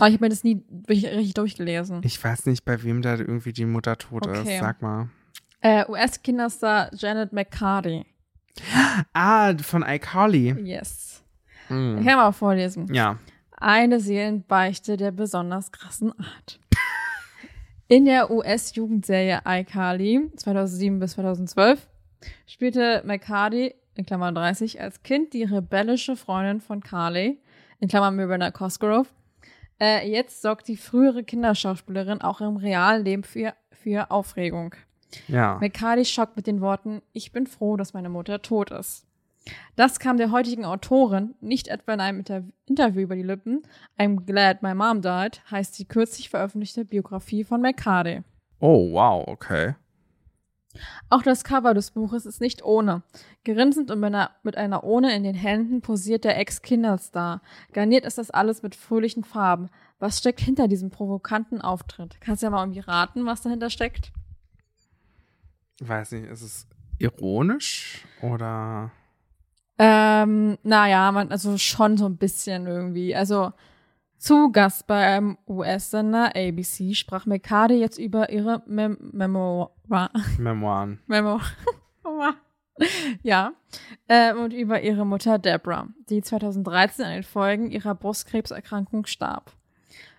Aber ich habe mir das nie richtig durchgelesen. Ich weiß nicht, bei wem da irgendwie die Mutter tot Okay. ist. Sag mal. Äh, US-Kinderstar Janet McCarty. Ah, von iCarly. Yes. Hm. Ich kann mal vorlesen. Ja. Eine Seelenbeichte der besonders krassen Art. In der US-Jugendserie iCarly 2007 bis 2012 spielte McCarty, in Klammern 30, als Kind die rebellische Freundin von Carly, in Klammern Miranda Cosgrove. Äh, jetzt sorgt die frühere Kinderschauspielerin auch im realen Leben für, für Aufregung. Ja. McCarthy schockt mit den Worten, ich bin froh, dass meine Mutter tot ist. Das kam der heutigen Autorin nicht etwa in einem Inter Interview über die Lippen. I'm glad my mom died heißt die kürzlich veröffentlichte Biografie von McCarthy. Oh, wow, okay. Auch das Cover des Buches ist nicht ohne. Grinsend und mit einer, Ohne in den Händen posiert der Ex-Kinderstar. Garniert ist das alles mit fröhlichen Farben. Was steckt hinter diesem provokanten Auftritt? Kannst du ja mal irgendwie raten, was dahinter steckt? Weiß nicht, ist es ironisch oder? Ähm, naja, man, also schon so ein bisschen irgendwie. Also zu Gast beim US-Sender ABC sprach McCarthy jetzt über ihre Mem Memoir. Memoiren. Memo. ja. Ähm, und über ihre Mutter Deborah, die 2013 an den Folgen ihrer Brustkrebserkrankung starb.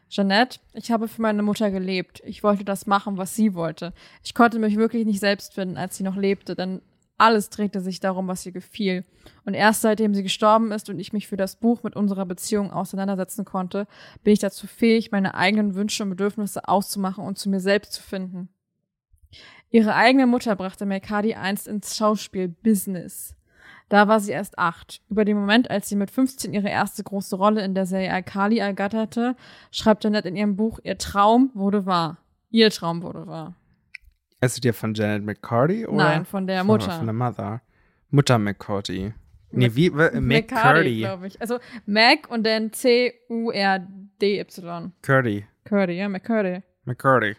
Jeanette, ich habe für meine Mutter gelebt. Ich wollte das machen, was sie wollte. Ich konnte mich wirklich nicht selbst finden, als sie noch lebte, denn alles drehte sich darum, was ihr gefiel. Und erst seitdem sie gestorben ist und ich mich für das Buch mit unserer Beziehung auseinandersetzen konnte, bin ich dazu fähig, meine eigenen Wünsche und Bedürfnisse auszumachen und zu mir selbst zu finden. Ihre eigene Mutter brachte Mercadi einst ins Schauspiel-Business. Da war sie erst acht. Über den Moment, als sie mit 15 ihre erste große Rolle in der Serie Alkali ergatterte, schreibt Janet in ihrem Buch, ihr Traum wurde wahr. Ihr Traum wurde wahr. Ist es dir von Janet McCarty oder? Nein, von der Mutter. Von der Mother. Mutter McCarty. Nee, wie? McCarty. glaube ich. Also Mac und dann C-U-R-D-Y. Curdy. Curdy, ja, McCurdy. McCarty.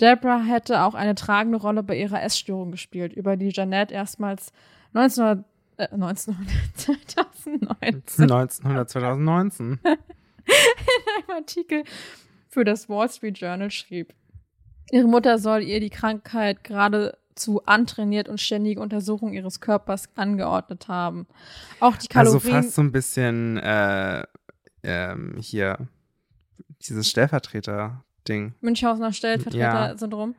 Deborah hätte auch eine tragende Rolle bei ihrer Essstörung gespielt, über die Jeanette erstmals 1900, äh, 1900, 2019 1900, 2019. einem Artikel für das Wall Street Journal schrieb. Ihre Mutter soll ihr die Krankheit geradezu antrainiert und ständige Untersuchung ihres Körpers angeordnet haben. Auch die Also Kalorien. fast so ein bisschen äh, ähm, hier dieses Stellvertreter-Ding. Münchhausener Stellvertreter-Syndrom.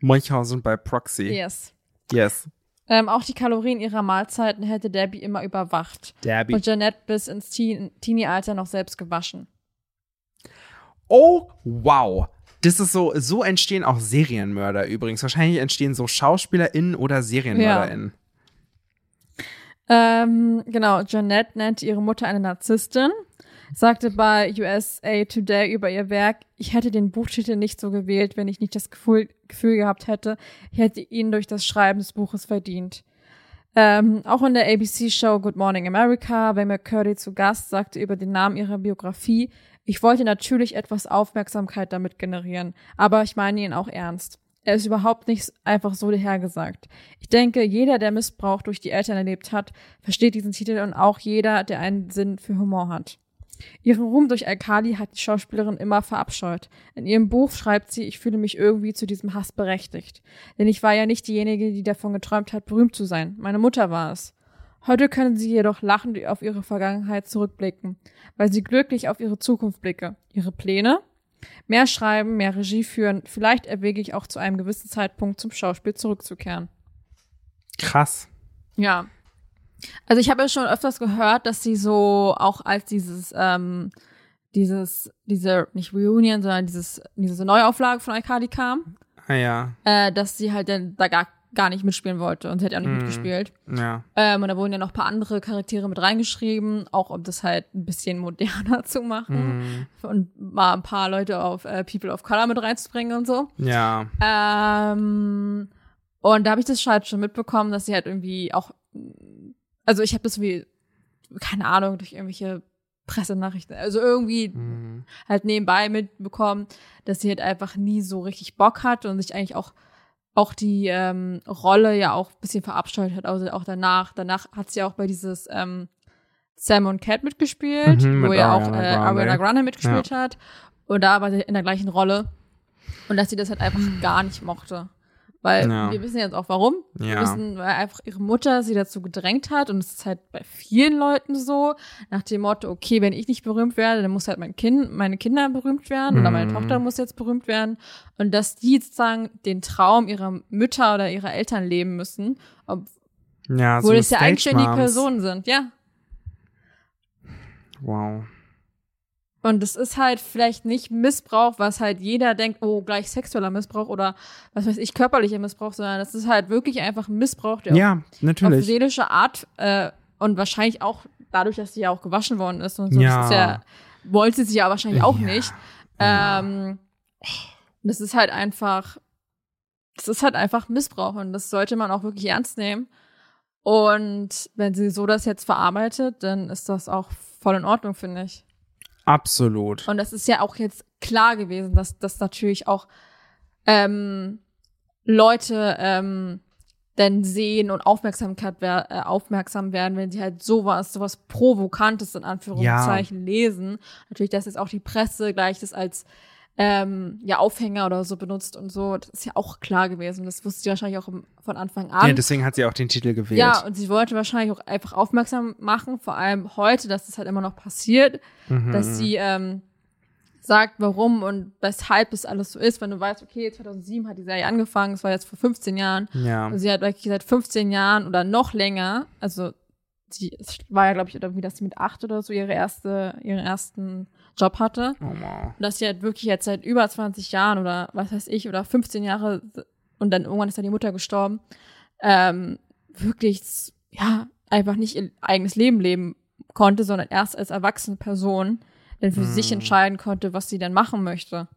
Munchhausen bei Proxy. Yes. Yes. Ähm, auch die Kalorien ihrer Mahlzeiten hätte Debbie immer überwacht. Debbie. Und Jeanette bis ins Teen Teenie-Alter noch selbst gewaschen. Oh, wow. Das ist so, so entstehen auch Serienmörder übrigens. Wahrscheinlich entstehen so SchauspielerInnen oder SerienmörderInnen. Ähm, genau, Jeanette nannte ihre Mutter eine Narzisstin, sagte bei USA Today über ihr Werk, ich hätte den Buchtitel nicht so gewählt, wenn ich nicht das Gefühl, Gefühl gehabt hätte, ich hätte ihn durch das Schreiben des Buches verdient. Ähm, auch in der ABC-Show Good Morning America, bei McCurdy zu Gast, sagte über den Namen ihrer Biografie, ich wollte natürlich etwas Aufmerksamkeit damit generieren, aber ich meine ihn auch ernst. Er ist überhaupt nicht einfach so dahergesagt. Ich denke, jeder, der Missbrauch durch die Eltern erlebt hat, versteht diesen Titel und auch jeder, der einen Sinn für Humor hat. Ihren Ruhm durch Alkali hat die Schauspielerin immer verabscheut. In ihrem Buch schreibt sie, ich fühle mich irgendwie zu diesem Hass berechtigt. Denn ich war ja nicht diejenige, die davon geträumt hat, berühmt zu sein. Meine Mutter war es. Heute können sie jedoch lachend auf ihre Vergangenheit zurückblicken, weil sie glücklich auf ihre Zukunft blicke. Ihre Pläne? Mehr schreiben, mehr Regie führen, vielleicht erwäge ich auch zu einem gewissen Zeitpunkt zum Schauspiel zurückzukehren. Krass. Ja. Also ich habe ja schon öfters gehört, dass sie so auch als dieses, ähm, dieses, diese, nicht Reunion, sondern dieses, diese Neuauflage von Arcadi kam, Ah ja. äh, dass sie halt dann da gar, gar nicht mitspielen wollte und sie hat ja auch nicht Mhm. mitgespielt. Ja. Ähm, und da wurden ja noch ein paar andere Charaktere mit reingeschrieben, auch um das halt ein bisschen moderner zu machen Mhm. und mal ein paar Leute auf äh, People of Color mit reinzubringen und so. Ja. Ähm, und da habe ich das halt schon mitbekommen, dass sie halt irgendwie auch, also ich habe das wie, keine Ahnung, durch irgendwelche Pressenachrichten, also irgendwie Mhm. halt nebenbei mitbekommen, dass sie halt einfach nie so richtig Bock hat und sich eigentlich auch auch die ähm, Rolle ja auch ein bisschen verabscheut hat, also auch danach. Danach hat sie auch bei dieses ähm, Sam und Cat mitgespielt, Mhm, wo mit ja auch Ariana äh, Grande. Ariana Grande mitgespielt hat. Und da war sie in der gleichen Rolle. Und dass sie das halt einfach gar nicht mochte. Weil Ja. wir wissen jetzt auch warum. Wir Ja. wissen, weil einfach ihre Mutter sie dazu gedrängt hat. Und es ist halt bei vielen Leuten so, nach dem Motto, okay, wenn ich nicht berühmt werde, dann muss halt mein Kind, meine Kinder berühmt werden oder meine Mhm. Tochter muss jetzt berühmt werden. Und dass die sozusagen den Traum ihrer Mütter oder ihrer Eltern leben müssen, obwohl Ja, so es ja Stage eigenständige Moms. Personen sind, ja. Wow. Und es ist halt vielleicht nicht Missbrauch, was halt jeder denkt, oh, gleich sexueller Missbrauch oder was weiß ich, körperlicher Missbrauch, sondern es ist halt wirklich einfach Missbrauch, der Ja, auf, natürlich. auf seelische Art äh, und wahrscheinlich auch dadurch, dass sie ja auch gewaschen worden ist und so. Ja. Das ja, wollte sie ja wahrscheinlich auch Ja. nicht. Ja. Ähm, das ist halt einfach, das ist halt einfach Missbrauch und das sollte man auch wirklich ernst nehmen. Und wenn sie so das jetzt verarbeitet, dann ist das auch voll in Ordnung, finde ich. Absolut. Und das ist ja auch jetzt klar gewesen, dass das natürlich auch ähm, Leute ähm, dann sehen und Aufmerksamkeit wer äh, aufmerksam werden, wenn sie halt sowas, sowas Provokantes in Anführungszeichen lesen. Natürlich, dass jetzt auch die Presse gleich das als ähm, ja Aufhänger oder so benutzt und so. Das ist ja auch klar gewesen. Das wusste sie wahrscheinlich auch von Anfang an. Ja, deswegen hat sie auch den Titel gewählt. Ja, und sie wollte wahrscheinlich auch einfach aufmerksam machen, vor allem heute, dass das halt immer noch passiert, Mhm. dass sie ähm, sagt, warum und weshalb das alles so ist. Wenn du weißt, okay, 2007 hat die Serie angefangen, es war jetzt vor 15 Jahren. ja. Und sie hat wirklich seit 15 Jahren oder noch länger, also sie es war ja, glaube ich, irgendwie, dass sie mit acht oder so ihre erste, ihren ersten Job hatte. Oh, wow. Dass sie halt wirklich jetzt seit über 20 Jahren oder was weiß ich, oder 15 Jahre und dann irgendwann ist dann die Mutter gestorben, ähm, wirklich, ja, einfach nicht ihr eigenes Leben leben konnte, sondern erst als erwachsene Person dann für sich Hm. entscheiden konnte, was sie denn machen möchte.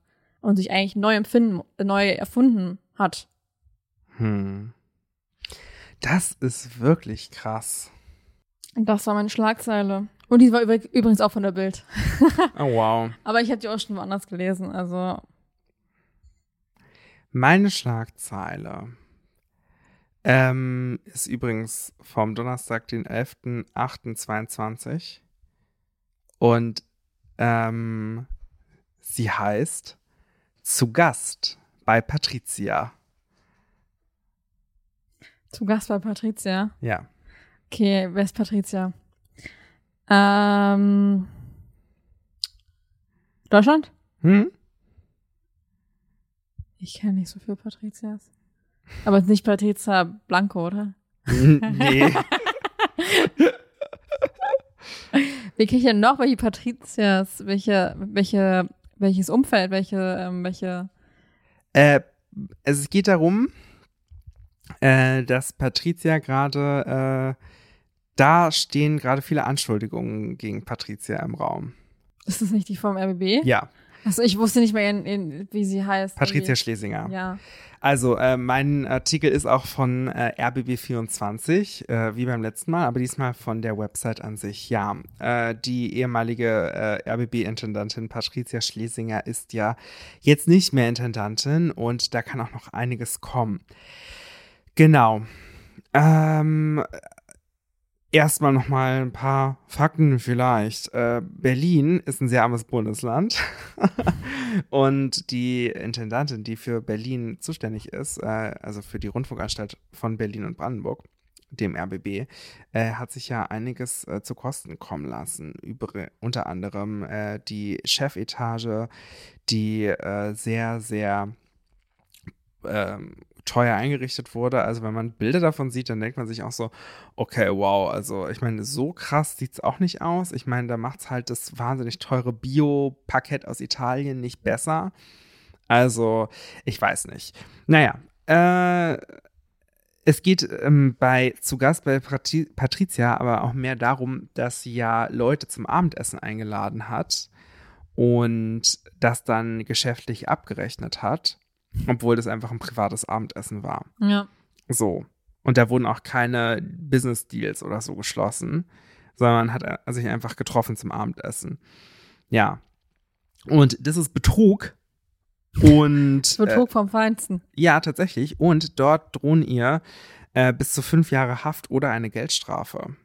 Und sich eigentlich neu empfinden, neu erfunden hat. Hm. Das ist wirklich krass. Das war meine Schlagzeile. Und die war übr- übrigens auch von der Bild. Oh, wow. Aber ich habe die auch schon woanders gelesen, also. Meine Schlagzeile ähm, ist übrigens vom Donnerstag, den 11.08.22. Und ähm, sie heißt Zu Gast bei Patricia. Zu Gast bei Patricia. Ja. Okay, wer ist Patricia? Ähm. Deutschland? Hm? Ich kenne nicht so viele Patrizias. Aber nicht Patrizia Blanco, oder? nee. Wie kenne ich denn noch? Welche Patrizias? Welche, welche, welches Umfeld? Welche, ähm, welche? Äh, es geht darum, äh, dass Patricia gerade, äh, da stehen gerade viele Anschuldigungen gegen Patricia im Raum. Ist das nicht die vom RBB? Ja, Also ich wusste nicht mehr, in, in, wie sie heißt. Patricia Irgendwie. Schlesinger. Ja. Also, äh, mein Artikel ist auch von äh, RBB24, äh, wie beim letzten Mal, aber diesmal von der Website an sich. Ja, äh, die ehemalige äh, RBB-Intendantin Patricia Schlesinger ist ja jetzt nicht mehr Intendantin und da kann auch noch einiges kommen. Genau. Ähm, Erstmal nochmal ein paar Fakten vielleicht. Äh, Berlin ist ein sehr armes Bundesland. Und die Intendantin, die für Berlin zuständig ist, äh, also für die Rundfunkanstalt von Berlin und Brandenburg, dem RBB, äh, hat sich ja einiges äh, zu Kosten kommen lassen. Über, unter anderem äh, die Chefetage, die äh, sehr, sehr ähm, teuer eingerichtet wurde. Also wenn man Bilder davon sieht, dann denkt man sich auch so, okay, wow, also ich meine, so krass sieht es auch nicht aus. Ich meine, da macht es halt das wahnsinnig teure Bio-Parkett aus Italien nicht besser. Also, ich weiß nicht. Naja, äh, es geht ähm, bei zu Gast bei Patri Patricia aber auch mehr darum, dass sie ja Leute zum Abendessen eingeladen hat und das dann geschäftlich abgerechnet hat, obwohl das einfach ein privates Abendessen war. Ja. So. Und da wurden auch keine Business Deals oder so geschlossen, sondern man hat äh, sich einfach getroffen zum Abendessen. Ja. Und das ist Betrug. Und Betrug vom Feinsten. Äh, ja, tatsächlich. Und dort drohen ihr äh, bis zu fünf Jahre Haft oder eine Geldstrafe.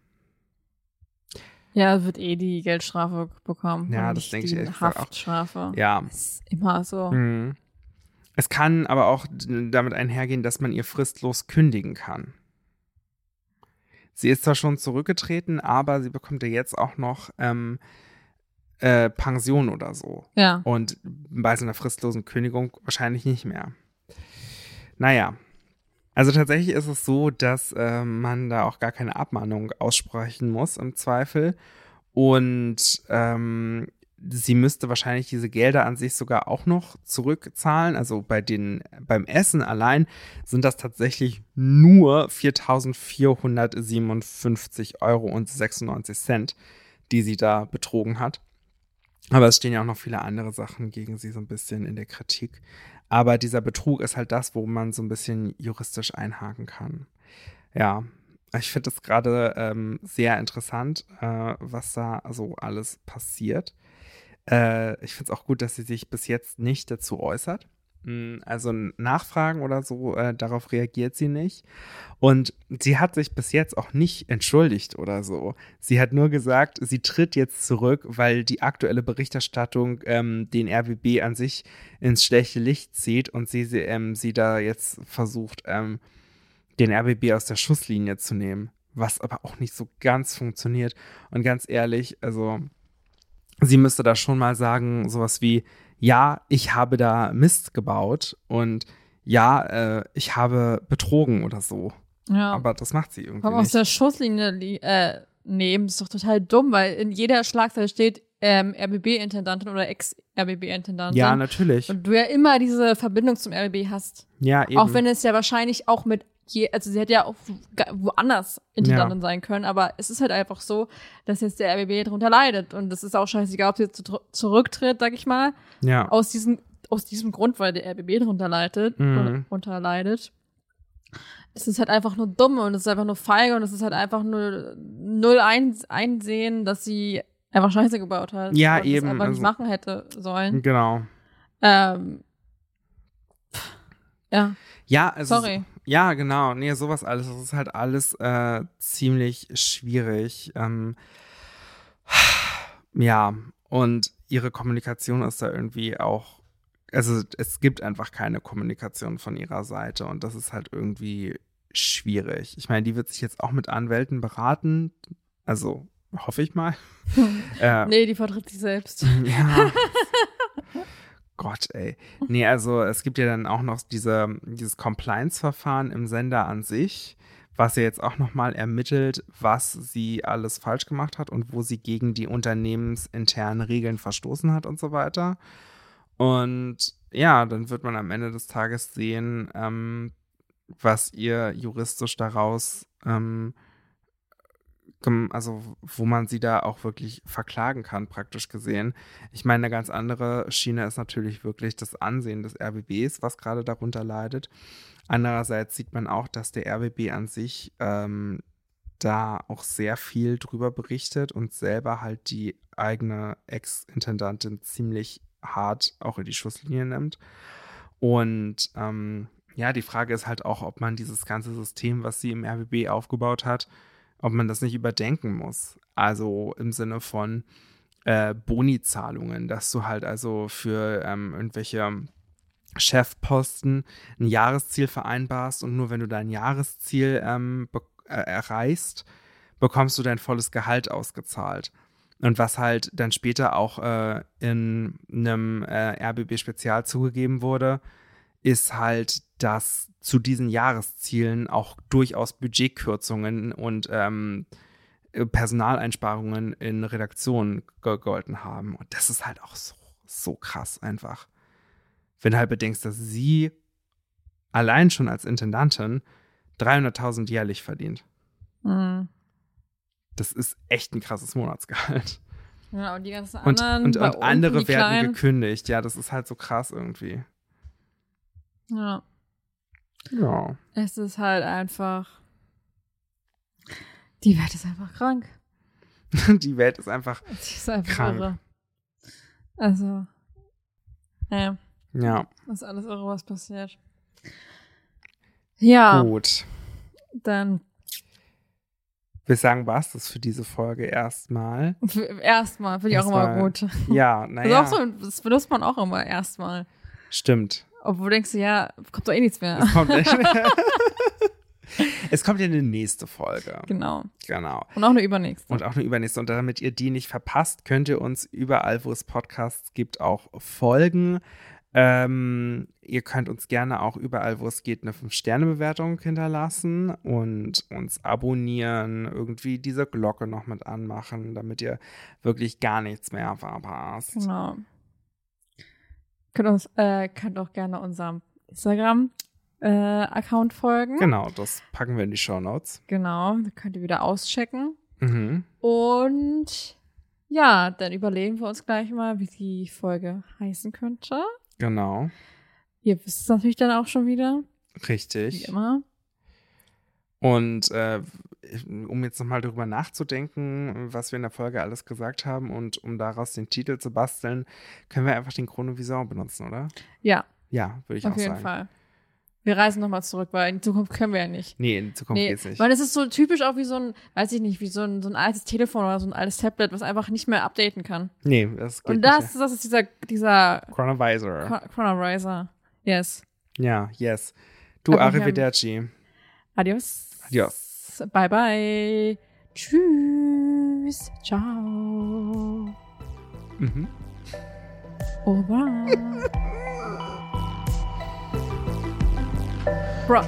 Ja, wird eh die Geldstrafe bekommen. Ja, das denke ich auch. Haftstrafe. Ja. Ist immer so. Mhm. Es kann aber auch damit einhergehen, dass man ihr fristlos kündigen kann. Sie ist zwar schon zurückgetreten, aber sie bekommt ja jetzt auch noch ähm, äh, Pension oder so. Ja. Und bei so einer fristlosen Kündigung wahrscheinlich nicht mehr. Naja. Also tatsächlich ist es so, dass äh, man da auch gar keine Abmahnung aussprechen muss im Zweifel. Und ähm, sie müsste wahrscheinlich diese Gelder an sich sogar auch noch zurückzahlen. Also bei den, beim Essen allein sind das tatsächlich nur 4.457 Euro und 96 Cent, die sie da betrogen hat. Aber es stehen ja auch noch viele andere Sachen gegen sie so ein bisschen in der Kritik. Aber dieser Betrug ist halt das, wo man so ein bisschen juristisch einhaken kann. Ja, ich finde es gerade ähm, sehr interessant, äh, was da so alles passiert. Äh, ich finde es auch gut, dass sie sich bis jetzt nicht dazu äußert. Hm, also Nachfragen oder so, äh, darauf reagiert sie nicht. Und sie hat sich bis jetzt auch nicht entschuldigt oder so. Sie hat nur gesagt, sie tritt jetzt zurück, weil die aktuelle Berichterstattung ähm, den RBB an sich ins schlechte Licht zieht und sie, sie, ähm, sie da jetzt versucht, ähm, den RBB aus der Schusslinie zu nehmen, was aber auch nicht so ganz funktioniert. Und ganz ehrlich, also sie müsste da schon mal sagen, sowas wie, ja, ich habe da Mist gebaut und ja, äh, ich habe betrogen oder so. Ja. Aber das macht sie irgendwie. Aber aus der Schusslinie äh, nehmen, ist doch total dumm, weil in jeder Schlagzeile steht ähm, RBB-Intendantin oder Ex-RBB-Intendantin. Ja, natürlich. Und du ja immer diese Verbindung zum RBB hast. Ja, eben. Auch wenn es ja wahrscheinlich auch mit je, also sie hätte ja auch woanders Intendantin ja. sein können, aber es ist halt einfach so, dass jetzt der RBB darunter leidet und es ist auch scheißegal, ob sie jetzt zurücktritt, sag ich mal, ja. aus diesem aus diesem Grund, weil der RBB darunter leidet, mhm. unterleidet. Es ist halt einfach nur dumm und es ist einfach nur feige und es ist halt einfach nur null ein, einsehen, dass sie einfach Scheiße gebaut hat. Ja, und eben. Das einfach also, nicht machen hätte sollen. Genau. Ähm, ja. Ja, also. Sorry. Ja, genau. Nee, sowas alles. Das ist halt alles äh, ziemlich schwierig. Ähm, ja, und ihre Kommunikation ist da irgendwie auch. Also, es gibt einfach keine Kommunikation von ihrer Seite und das ist halt irgendwie schwierig. Ich meine, die wird sich jetzt auch mit Anwälten beraten. Also, hoffe ich mal. äh, nee, die vertritt sich selbst. Ja. Gott, ey. Nee, also es gibt ja dann auch noch diese, dieses Compliance-Verfahren im Sender an sich, was ja jetzt auch nochmal ermittelt, was sie alles falsch gemacht hat und wo sie gegen die unternehmensinternen Regeln verstoßen hat und so weiter. Und ja, dann wird man am Ende des Tages sehen, ähm, was ihr juristisch daraus ähm, also wo man sie da auch wirklich verklagen kann, praktisch gesehen. Ich meine, eine ganz andere Schiene ist natürlich wirklich das Ansehen des RBBs, was gerade darunter leidet. Andererseits sieht man auch, dass der RBB an sich ähm, da auch sehr viel drüber berichtet und selber halt die eigene Ex-Intendantin ziemlich hart auch in die Schusslinie nimmt. Und ähm, ja, die Frage ist halt auch, ob man dieses ganze System, was sie im RBB aufgebaut hat, ob man das nicht überdenken muss. Also im Sinne von äh, Boni-Zahlungen, dass du halt also für ähm, irgendwelche Chefposten ein Jahresziel vereinbarst und nur wenn du dein Jahresziel ähm, äh, erreichst, bekommst du dein volles Gehalt ausgezahlt. Und was halt dann später auch äh, in einem äh, RBB-Spezial zugegeben wurde, ist halt, dass zu diesen Jahreszielen auch durchaus Budgetkürzungen und ähm, Personaleinsparungen in Redaktionen gegolten haben. Und das ist halt auch so, so krass einfach. Wenn du halt bedenkst, dass sie allein schon als Intendantin 300.000 jährlich verdient. Mhm. Das ist echt ein krasses Monatsgehalt. Ja, und die ganzen anderen. Und, und, und andere werden gekündigt. Ja, das ist halt so krass irgendwie. Ja. Ja. Es ist halt einfach. Die Welt ist einfach krank. die Welt ist einfach. Ist einfach krank. irre. Also. Ja. Ja. Das ist alles irre, was passiert. Ja. Gut. Dann. Wir sagen was das für diese Folge erstmal. Erstmal, finde ich auch immer gut. Ja, naja. Das, so, das benutzt man auch immer erstmal. Stimmt. Obwohl denkst du, ja, kommt doch eh nichts mehr. Es kommt, es kommt ja eine nächste Folge. Genau. Genau. Und auch eine übernächste. Und auch eine übernächste. Und damit ihr die nicht verpasst, könnt ihr uns überall, wo es Podcasts gibt, auch folgen. Ähm, ihr könnt uns gerne auch überall, wo es geht, eine 5-Sterne-Bewertung hinterlassen und uns abonnieren, irgendwie diese Glocke noch mit anmachen, damit ihr wirklich gar nichts mehr verpasst. Genau. Könnt, uns, äh, könnt auch gerne unserem Instagram-Account folgen. Genau, das packen wir in die Show Notes. Genau, da könnt ihr wieder auschecken. Mhm. Und ja, dann überlegen wir uns gleich mal, wie die Folge heißen könnte. Genau, Ihr wisst es natürlich dann auch schon wieder, wie richtig. immer. Und äh, um jetzt nochmal darüber nachzudenken, was wir in der Folge alles gesagt haben und um daraus den Titel zu basteln, können wir einfach den Chronovisor benutzen, oder? Ja, Ja, würde ich auf auch jeden sagen. Fall. Wir reisen nochmal zurück, weil in Zukunft können wir ja nicht. Nee, in Zukunft Nee, geht's nicht. weil es ist so typisch auch wie so ein, weiß ich nicht, wie so ein, so ein altes Telefon oder so ein altes Tablet, was einfach nicht mehr updaten kann. Nee, das geht Und nicht. das, das ist dieser, dieser Chronovisor. Chron- Chronorizer. Yes. Ja, yes. Du, haben- arrivederci. Adios. Adios. Bye bye. Tschüss. Ciao. Mhm. Au revoir. Bro.